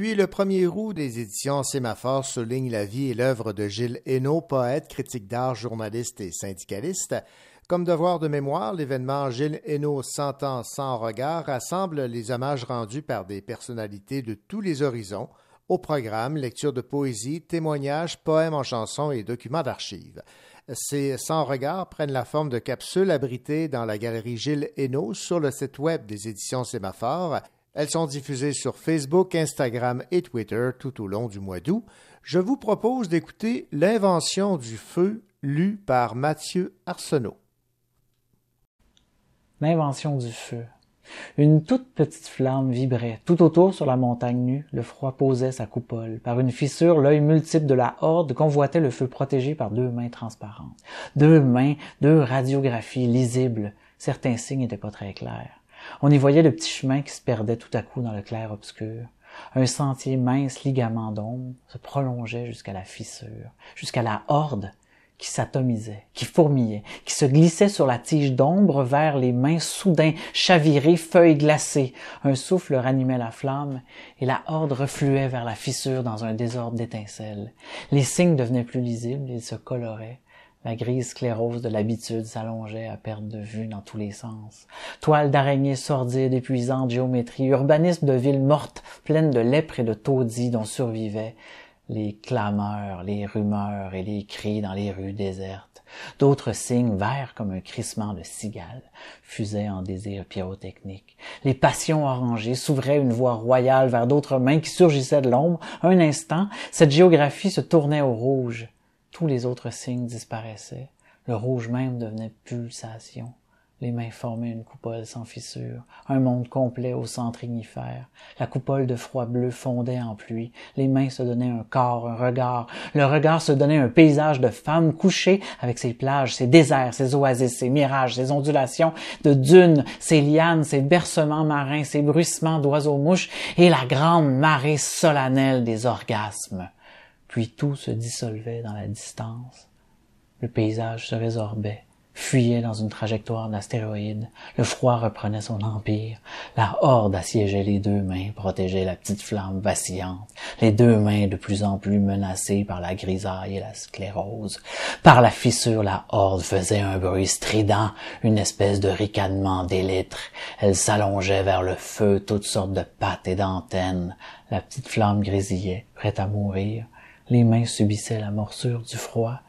Depuis le 1er août, des éditions Sémaphore soulignent la vie et l'œuvre de Gilles Hainaut, poète, critique d'art, journaliste et syndicaliste. Comme devoir de mémoire, l'événement Gilles Hainaut 100 ans sans regard rassemble les hommages rendus par des personnalités de tous les horizons. Au programme, lecture de poésie, témoignages, poèmes en chansons et documents d'archives. Ces 100 regards prennent la forme de capsules abritées dans la galerie Gilles Hainaut sur le site web des éditions Sémaphore. Elles sont diffusées sur Facebook, Instagram et Twitter tout au long du mois d'août. Je vous propose d'écouter L'invention du feu, lu par Mathieu Arsenault. L'invention du feu. Une toute petite flamme vibrait. Tout autour sur la montagne nue, le froid posait sa coupole. Par une fissure, l'œil multiple de la horde convoitait le feu protégé par deux mains transparentes. Deux mains, deux radiographies lisibles. Certains signes n'étaient pas très clairs. On y voyait le petit chemin qui se perdait tout à coup dans le clair obscur. Un sentier mince ligament d'ombre se prolongeait jusqu'à la fissure, jusqu'à la horde qui s'atomisait, qui fourmillait, qui se glissait sur la tige d'ombre vers les mains soudain chavirées, feuilles glacées. Un souffle ranimait la flamme et la horde refluait vers la fissure dans un désordre d'étincelles. Les signes devenaient plus lisibles, ils se coloraient. La grise sclérose de l'habitude s'allongeait à perte de vue dans tous les sens. Toile d'araignée sordide, épuisante géométrie, urbanisme de villes mortes, pleines de lèpre et de taudis dont survivaient les clameurs, les rumeurs et les cris dans les rues désertes. D'autres signes, verts comme un crissement de cigale, fusaient en désirs pyrotechniques. Les passions orangées s'ouvraient une voie royale vers d'autres mains qui surgissaient de l'ombre. Un instant, cette géographie se tournait au rouge. Tous les autres signes disparaissaient. Le rouge même devenait pulsation. Les mains formaient une coupole sans fissure, un monde complet au centre ignifère. La coupole de froid bleu fondait en pluie. Les mains se donnaient un corps, un regard. Le regard se donnait un paysage de femmes couchées avec ses plages, ses déserts, ses oasis, ses mirages, ses ondulations de dunes, ses lianes, ses bercements marins, ses bruissements d'oiseaux-mouches et la grande marée solennelle des orgasmes. Puis tout se dissolvait dans la distance. Le paysage se résorbait fuyait dans une trajectoire d'astéroïdes. Le froid reprenait son empire. La horde assiégeait les deux mains, protégeait la petite flamme vacillante. Les deux mains de plus en plus menacées par la grisaille et la sclérose. Par la fissure, la horde faisait un bruit strident, une espèce de ricanement d'élytres. Elle s'allongeait vers le feu, toutes sortes de pattes et d'antennes. La petite flamme grésillait, prête à mourir. Les mains subissaient la morsure du froid.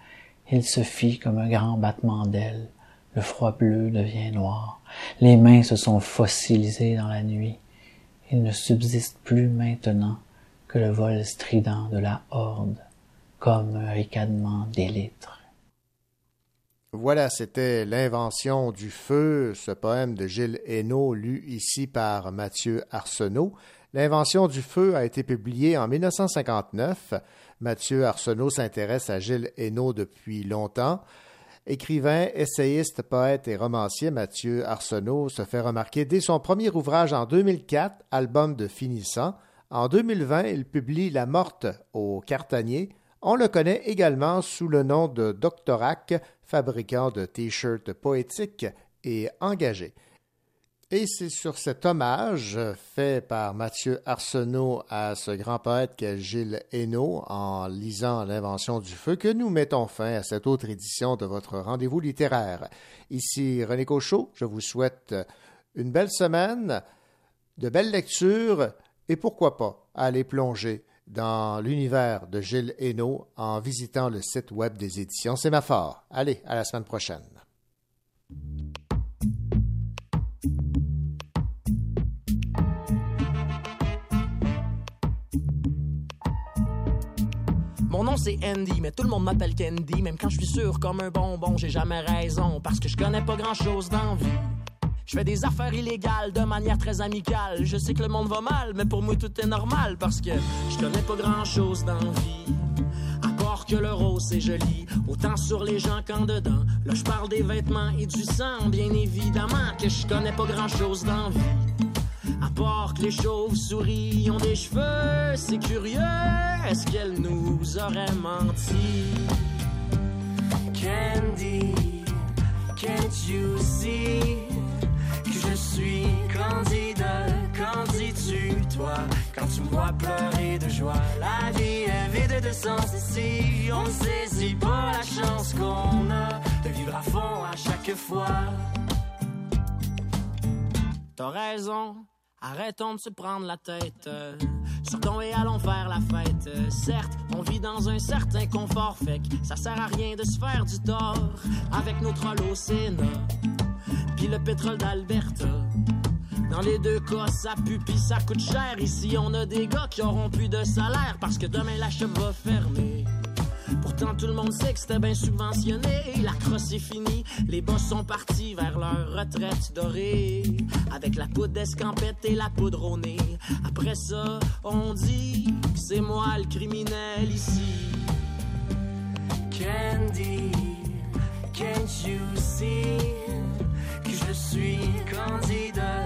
Il se fit comme un grand battement d'ailes. Le froid bleu devient noir. Les mains se sont fossilisées dans la nuit. Il ne subsiste plus maintenant que le vol strident de la horde, comme un ricanement d'élytres. Voilà, c'était L'invention du feu, ce poème de Gilles Hainaut, lu ici par Mathieu Arsenault. L'invention du feu a été publié en 1959. Mathieu Arsenault s'intéresse à Gilles Hainaut depuis longtemps. Écrivain, essayiste, poète et romancier, Mathieu Arsenault se fait remarquer dès son premier ouvrage en 2004, album de finissant. En 2020, il publie La Morte au Cartanier. On le connaît également sous le nom de Doctorac, fabricant de t-shirts poétiques et engagés. Et c'est sur cet hommage fait par Mathieu Arsenault à ce grand poète qu'est Gilles Hainaut en lisant L'invention du feu que nous mettons fin à cette autre édition de votre rendez-vous littéraire. Ici René Cochot, je vous souhaite une belle semaine, de belles lectures et pourquoi pas aller plonger dans l'univers de Gilles Hainaut en visitant le site web des éditions Sémaphore. Allez, à la semaine prochaine. Mon nom c'est Andy, mais tout le monde m'appelle Candy. Même quand je suis sûr comme un bonbon, j'ai jamais raison. Parce que je connais pas grand chose dans vie. Je fais des affaires illégales de manière très amicale. Je sais que le monde va mal, mais pour moi tout est normal. Parce que je connais pas grand chose dans vie. À part que le rose c'est joli, autant sur les gens qu'en dedans. Là je parle des vêtements et du sang, bien évidemment que je connais pas grand chose dans vie. À les chauves-souris ont des cheveux, c'est curieux, est-ce qu'elle nous aurait menti? Candy, can't you see que je suis candide? Qu'en dis-tu, toi, quand tu vois pleurer de joie? La vie est vide de sens ici, on ne saisit pas la chance qu'on a de vivre à fond à chaque fois. T'as raison, arrêtons de se prendre la tête. euh, Sortons et allons faire la fête. Euh, Certes, on vit dans un certain confort, fait que ça sert à rien de se faire du tort avec nos trolls. Puis le pétrole d'Alberta. Dans les deux cas, ça pue pis ça coûte cher. Ici, on a des gars qui auront plus de salaire parce que demain la shop va fermer. Pourtant, tout le monde sait que c'était bien subventionné. La crosse est finie, les boss sont partis vers leur retraite dorée. Avec la poudre d'escampette et la poudre au. Après ça, on dit que c'est moi le criminel ici. Candy, can't you see que je suis candidat,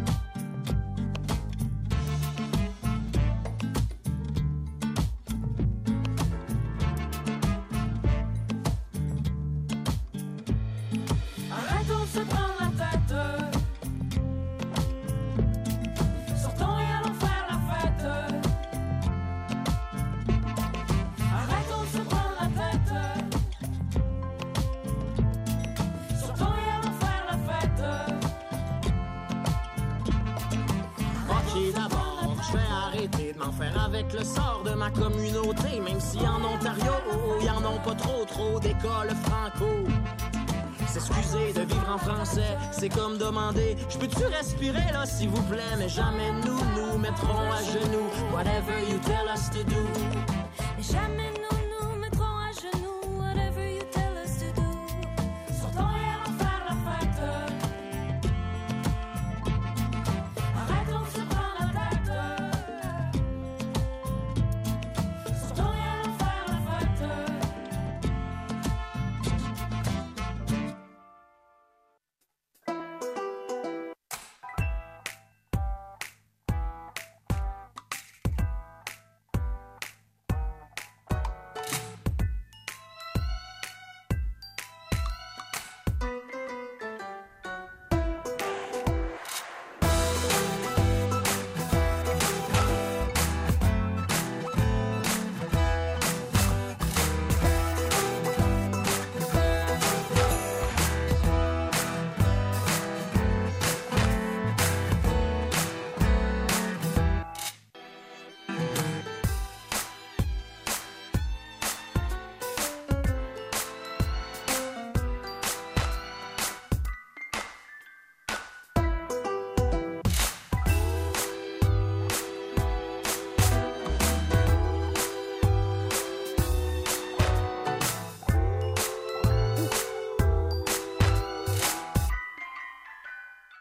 C'est comme demander Je peux-tu respirer là s'il vous plaît? Mais jamais nous nous mettrons à genoux. Whatever you tell us to do. Jamais nous